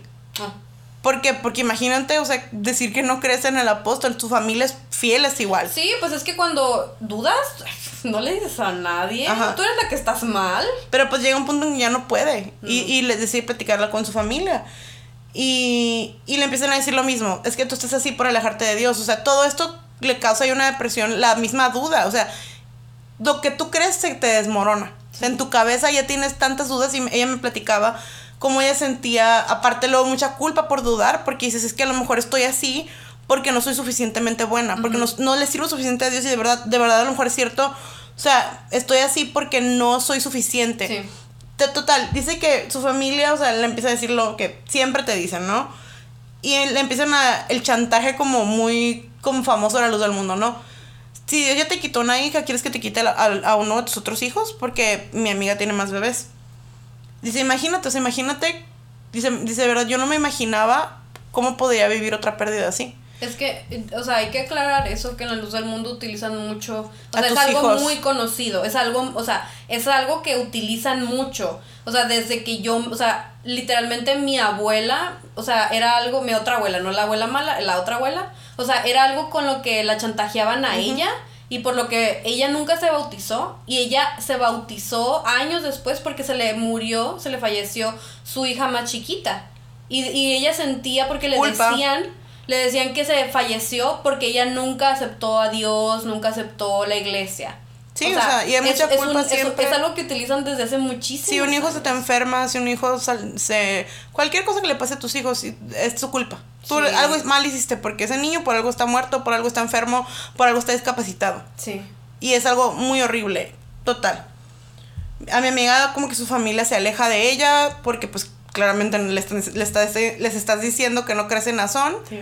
¿Por qué? Porque imagínate, o sea, decir que no crees en el apóstol, tu familia es fiel, es igual. Sí, pues es que cuando dudas, no le dices a nadie. Ajá. Tú eres la que estás mal. Pero pues llega un punto en que ya no puede. Y, y le decide platicarla con su familia. Y, y le empiezan a decir lo mismo. Es que tú estás así por alejarte de Dios. O sea, todo esto le causa ahí una depresión, la misma duda. O sea, lo que tú crees se te desmorona. O sea, en tu cabeza ya tienes tantas dudas y ella me platicaba cómo ella sentía, aparte luego, mucha culpa por dudar, porque dices, es que a lo mejor estoy así porque no soy suficientemente buena, porque no, no le sirvo suficiente a Dios y de verdad, de verdad a lo mejor es cierto. O sea, estoy así porque no soy suficiente. Sí. Total, dice que su familia, o sea, le empieza a decir lo que siempre te dicen, ¿no? Y le empiezan a. El chantaje como muy. como famoso a la luz del mundo, ¿no? Si Dios ya te quitó una hija, ¿quieres que te quite a uno de tus otros hijos? Porque mi amiga tiene más bebés. Dice, imagínate, o sea, imagínate. Dice, dice, de verdad, yo no me imaginaba cómo podría vivir otra pérdida así. Es que, o sea, hay que aclarar eso que en la luz del mundo utilizan mucho. O A sea, es algo hijos. muy conocido. Es algo, o sea, es algo que utilizan mucho. O sea, desde que yo, o sea, literalmente mi abuela, o sea, era algo, mi otra abuela, no la abuela mala, la otra abuela. O sea, era algo con lo que la chantajeaban a ella. Y por lo que ella nunca se bautizó. Y ella se bautizó años después porque se le murió, se le falleció su hija más chiquita. Y, y ella sentía porque le Culpa. decían le decían que se falleció porque ella nunca aceptó a Dios, nunca aceptó la iglesia. Sí, o sea, y hay mucha culpa es, siempre. es algo que utilizan desde hace muchísimo. Si un hijo se te enferma, si un hijo se... Cualquier cosa que le pase a tus hijos es su culpa. Tú Sí. algo mal hiciste porque ese niño por algo está muerto, por algo está enfermo, por algo está discapacitado. Sí. Y es algo muy horrible, total. A mi amiga como que su familia se aleja de ella porque pues claramente le están- le estás- les estás diciendo que no crees en Nazón. sí.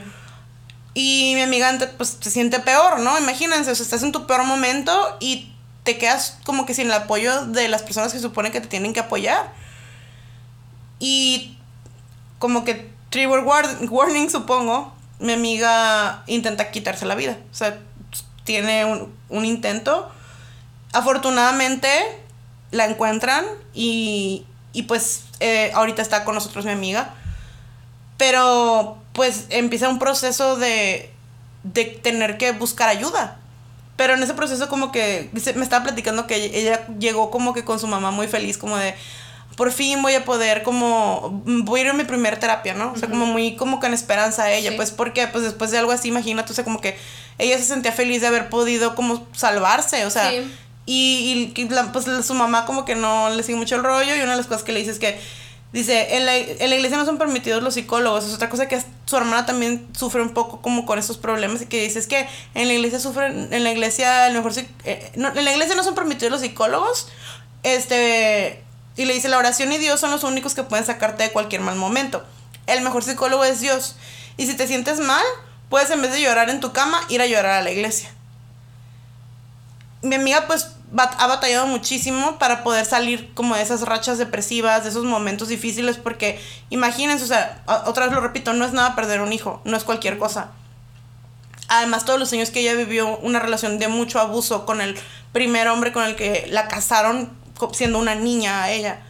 Y mi amiga pues se siente peor, ¿no? Imagínense, o sea, estás en tu peor momento y te quedas como que sin el apoyo de las personas que supone que te tienen que apoyar. Y como que war- warning, supongo, mi amiga intenta quitarse la vida. O sea, tiene un, un intento. Afortunadamente la encuentran y, y pues eh, ahorita está con nosotros mi amiga. Pero pues empieza un proceso de, de tener que buscar ayuda. Pero en ese proceso como que me estaba platicando que ella llegó como que con su mamá muy feliz, como de, por fin voy a poder como, voy a ir a mi primer terapia, ¿no? O sea, como muy como con esperanza a ella, Sí. pues porque pues después de algo así, imagínate, o sea, como que ella se sentía feliz de haber podido como salvarse, o sea, Sí. y, la- pues su mamá como que no le sigue mucho el rollo y una de las cosas que le dice es que dice, en la, en la iglesia no son permitidos los psicólogos, es otra cosa que su hermana también sufre un poco como con estos problemas y que dice es que en la iglesia sufren, en la iglesia a lo mejor eh, no, en la iglesia no son permitidos los psicólogos, este, y le dice la oración y Dios son los únicos que pueden sacarte de cualquier mal momento. El mejor psicólogo es Dios. Y si te sientes mal, puedes en vez de llorar en tu cama, ir a llorar a la iglesia mi amiga pues ha batallado muchísimo para poder salir como de esas rachas depresivas, de esos momentos difíciles, porque imagínense, o sea, otra vez lo repito, no es nada perder un hijo, no es cualquier cosa. Además, todos los años que ella vivió una relación de mucho abuso con el primer hombre con el que la casaron siendo una niña ella.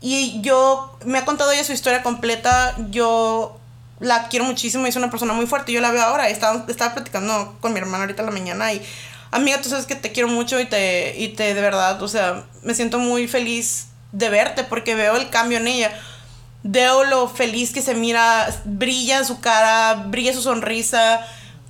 Y yo, me ha contado ella su historia completa, yo la quiero muchísimo, es una persona muy fuerte, yo la veo ahora, estaba, estaba platicando con mi hermana ahorita en la mañana y, amiga, tú sabes que te quiero mucho y te, y te, de verdad, o sea, me siento muy feliz de verte porque veo el cambio en ella. Veo lo feliz que se mira, brilla su cara, brilla su sonrisa.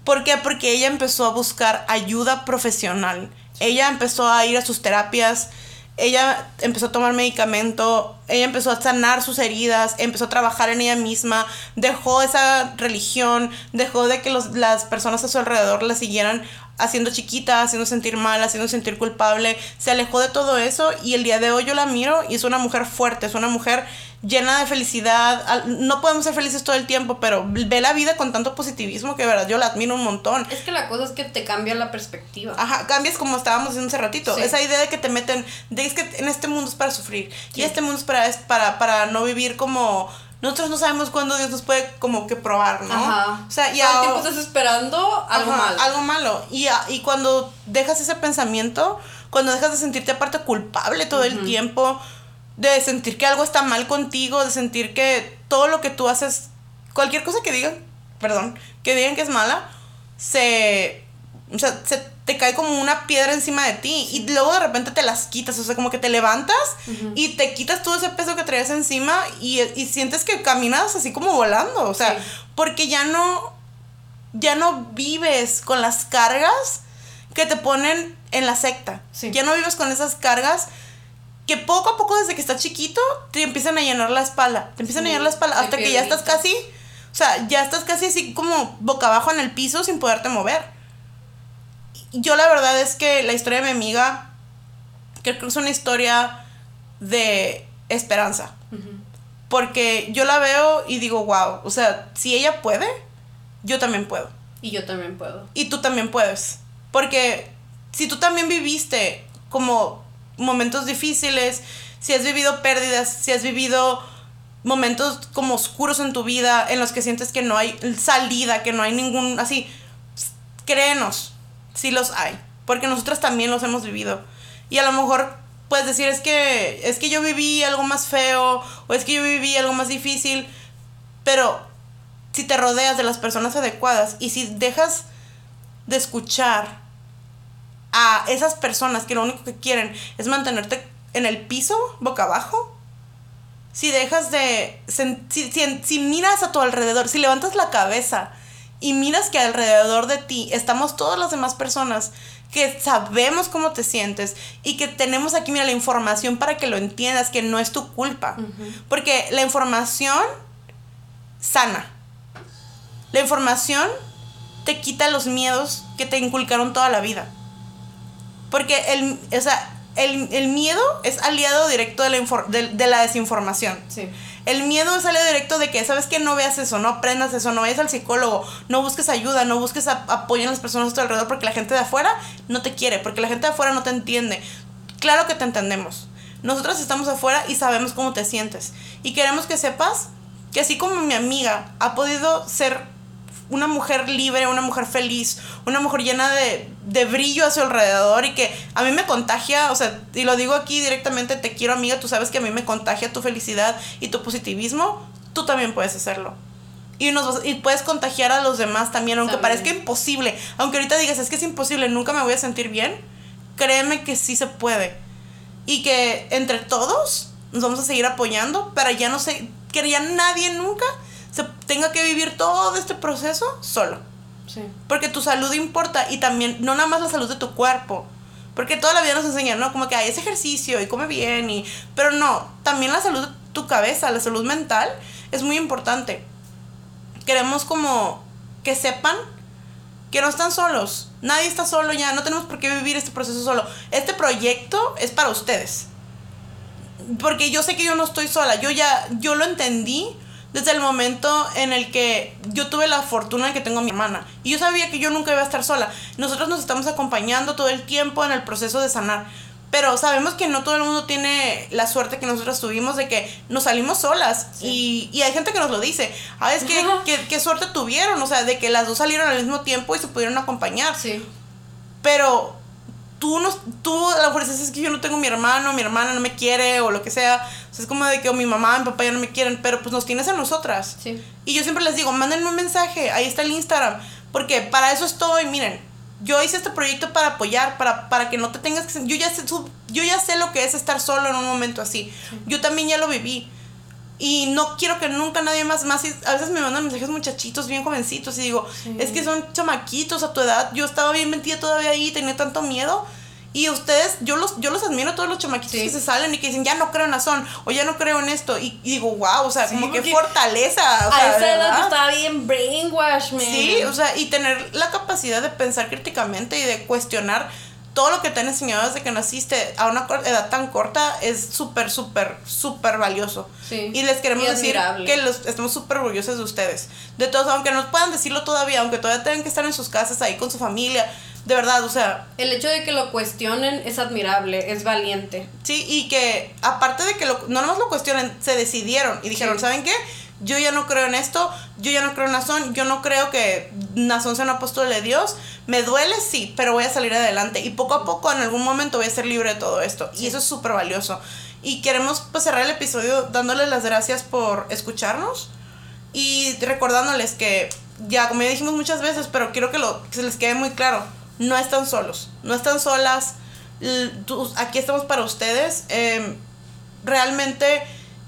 ¿Por qué? Porque ella empezó a buscar ayuda profesional. Ella empezó a ir a sus terapias, ella empezó a tomar medicamento, ella empezó a sanar sus heridas, empezó a trabajar en ella misma, dejó esa religión, dejó de que los- las personas a su alrededor la siguieran haciendo chiquita, haciendo sentir mal, haciendo sentir culpable, se alejó de todo eso y el día de hoy yo la miro y es una mujer fuerte, es una mujer llena de felicidad. No podemos ser felices todo el tiempo, pero ve la vida con tanto positivismo que de verdad yo la admiro un montón. Es que la cosa es que te cambia la perspectiva. Ajá, cambias como estábamos diciendo hace ratito. Sí. Esa idea de que te meten, de es que en este mundo es para sufrir. Sí. Y este mundo es para, es para, para no vivir como... Nosotros no sabemos cuándo Dios nos puede como que probar, ¿no? Ajá. O sea, y Todo el tiempo estás esperando algo Ajá, malo. Algo malo. Y, a- y cuando dejas ese pensamiento, cuando dejas de sentirte aparte culpable todo el tiempo, de sentir que algo está mal contigo, de sentir que todo lo que tú haces cualquier cosa que digan, perdón, que digan que es mala, se, o sea, se te cae como una piedra encima de ti y luego de repente te las quitas, o sea, como que te levantas y te quitas todo ese peso que traías encima y, y sientes que caminas así como volando, o sea, Sí. porque ya no, ya no vives con las cargas que te ponen en la secta, Sí. ya no vives con esas cargas que poco a poco desde que estás chiquito te empiezan a llenar la espalda, te empiezan a llenar la espalda hasta que ya estás casi, o sea, ya estás casi así como boca abajo en el piso sin poderte mover. Yo la verdad es que la historia de mi amiga creo que es una historia de esperanza. Porque yo la veo y digo, wow, o sea, si ella puede, yo también puedo. Y yo también puedo. Y tú también puedes. Porque si tú también viviste como momentos difíciles, si has vivido pérdidas, si has vivido momentos como oscuros en tu vida, en los que sientes que no hay salida, que no hay ningún, así, créenos, sí los hay. Porque nosotras también los hemos vivido. Y a lo mejor puedes decir, es que, es que yo viví algo más feo, o es que yo viví algo más difícil, pero si te rodeas de las personas adecuadas y si dejas de escuchar a esas personas que lo único que quieren es mantenerte en el piso, boca abajo, si dejas de... si- si miras a tu alrededor, si levantas la cabeza y miras que alrededor de ti estamos todas las demás personas que sabemos cómo te sientes y que tenemos aquí, mira, la información para que lo entiendas, que no es tu culpa. Porque la información sana. La información te quita los miedos que te inculcaron toda la vida. Porque el, o sea, el, el miedo es aliado directo de la, infor- de, de la desinformación. Sí. El miedo es aliado directo de que, ¿sabes que No veas eso, no aprendas eso, no vayas al psicólogo, no busques ayuda, no busques a- apoyo en las personas a tu alrededor porque la gente de afuera no te quiere, porque la gente de afuera no te entiende. Claro que te entendemos. Nosotros estamos afuera y sabemos cómo te sientes. Y queremos que sepas que así como mi amiga ha podido ser una mujer libre, una mujer feliz, una mujer llena de, de brillo a su alrededor y que a mí me contagia, o sea, y lo digo aquí directamente, te quiero amiga, tú sabes que a mí me contagia tu felicidad y tu positivismo, tú también puedes hacerlo. Y, nos y puedes contagiar a los demás también, aunque También. parezca imposible, aunque ahorita digas, es que es imposible, nunca me voy a sentir bien, créeme que sí se puede. Y que entre todos nos vamos a seguir apoyando para ya no sé, que ya nadie nunca se tenga que vivir todo este proceso solo. Sí. Porque tu salud importa y también, no nada más la salud de tu cuerpo. Porque toda la vida nos enseñan, ¿no? Como que hay ese ejercicio y come bien y... Pero no, también la salud de tu cabeza, la salud mental es muy importante. Queremos como que sepan que no están solos. Nadie está solo ya, no tenemos por qué vivir este proceso solo. Este proyecto es para ustedes. Porque yo sé que yo no estoy sola, yo ya, yo lo entendí desde el momento en el que yo tuve la fortuna de que tengo a mi hermana. Y yo sabía que yo nunca iba a estar sola. Nosotros nos estamos acompañando todo el tiempo en el proceso de sanar. Pero sabemos que no todo el mundo tiene la suerte que nosotros tuvimos de que nos salimos solas. Y, y hay gente que nos lo dice. Ah, es que, que- qué suerte tuvieron. O sea, de que las dos salieron al mismo tiempo y se pudieron acompañar. Sí. Pero tú, no, tú a lo mejor dices, es que yo no tengo mi hermano, mi hermana no me quiere o lo que sea. O sea, es como de que o mi mamá, mi papá ya no me quieren, pero pues nos tienes a nosotras. Sí. Y yo siempre les digo, mándenme un mensaje, ahí está el Instagram, porque para eso estoy, miren. Yo hice este proyecto para apoyar, para, para que no te tengas que... Yo ya, sé, yo ya sé lo que es estar solo en un momento así. Yo también ya lo viví. Y no quiero que nunca nadie más, más, a veces me mandan mensajes muchachitos bien jovencitos y digo, es que son chamaquitos a tu edad, yo estaba bien metida todavía ahí, tenía tanto miedo. Y ustedes, yo los, yo los admiro a todos los chamaquitos Sí. que se salen y que dicen, ya no creo en Azón, o ya no creo en esto. Y, y digo, wow, o sea, Sí, como que fortaleza. O a sea, esa edad estaba bien brainwash, man. Sí, o sea, y tener la capacidad de pensar críticamente y de cuestionar todo lo que te han enseñado desde que naciste a una edad tan corta es súper, súper, súper valioso. Sí. Y les queremos Y decir que los, estamos súper orgullosos de ustedes. De todos, aunque no puedan decirlo todavía, aunque todavía tengan que estar en sus casas ahí con su familia, de verdad, o sea, El hecho de que lo cuestionen es admirable, es valiente. Sí, y que aparte de que lo, no nomás lo cuestionen, se decidieron y dijeron, Sí. ¿saben qué? Yo ya no creo en esto, yo ya no creo en Nazón, yo no creo que Nazón sea un apóstol de Dios. Me duele, sí, pero voy a salir adelante. Y poco a poco, en algún momento, voy a ser libre de todo esto. Y eso es súper valioso. Y queremos pues, cerrar el episodio dándoles las gracias por escucharnos. Y recordándoles que, ya como ya dijimos muchas veces, pero quiero que, lo, que se les quede muy claro, no están solos, no están solas, aquí estamos para ustedes. em, realmente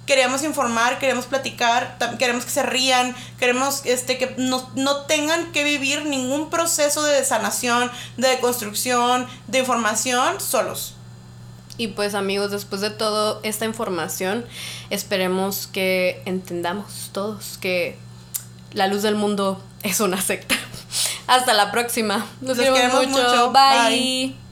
queremos informar, queremos platicar, queremos que se rían, queremos este, que no, no tengan que vivir ningún proceso de sanación, de deconstrucción, de información solos. Y pues amigos, después de toda esta información, esperemos que entendamos todos que la luz del mundo es una secta. Hasta la próxima. Nos Los queremos queremos mucho. mucho. Bye. Bye.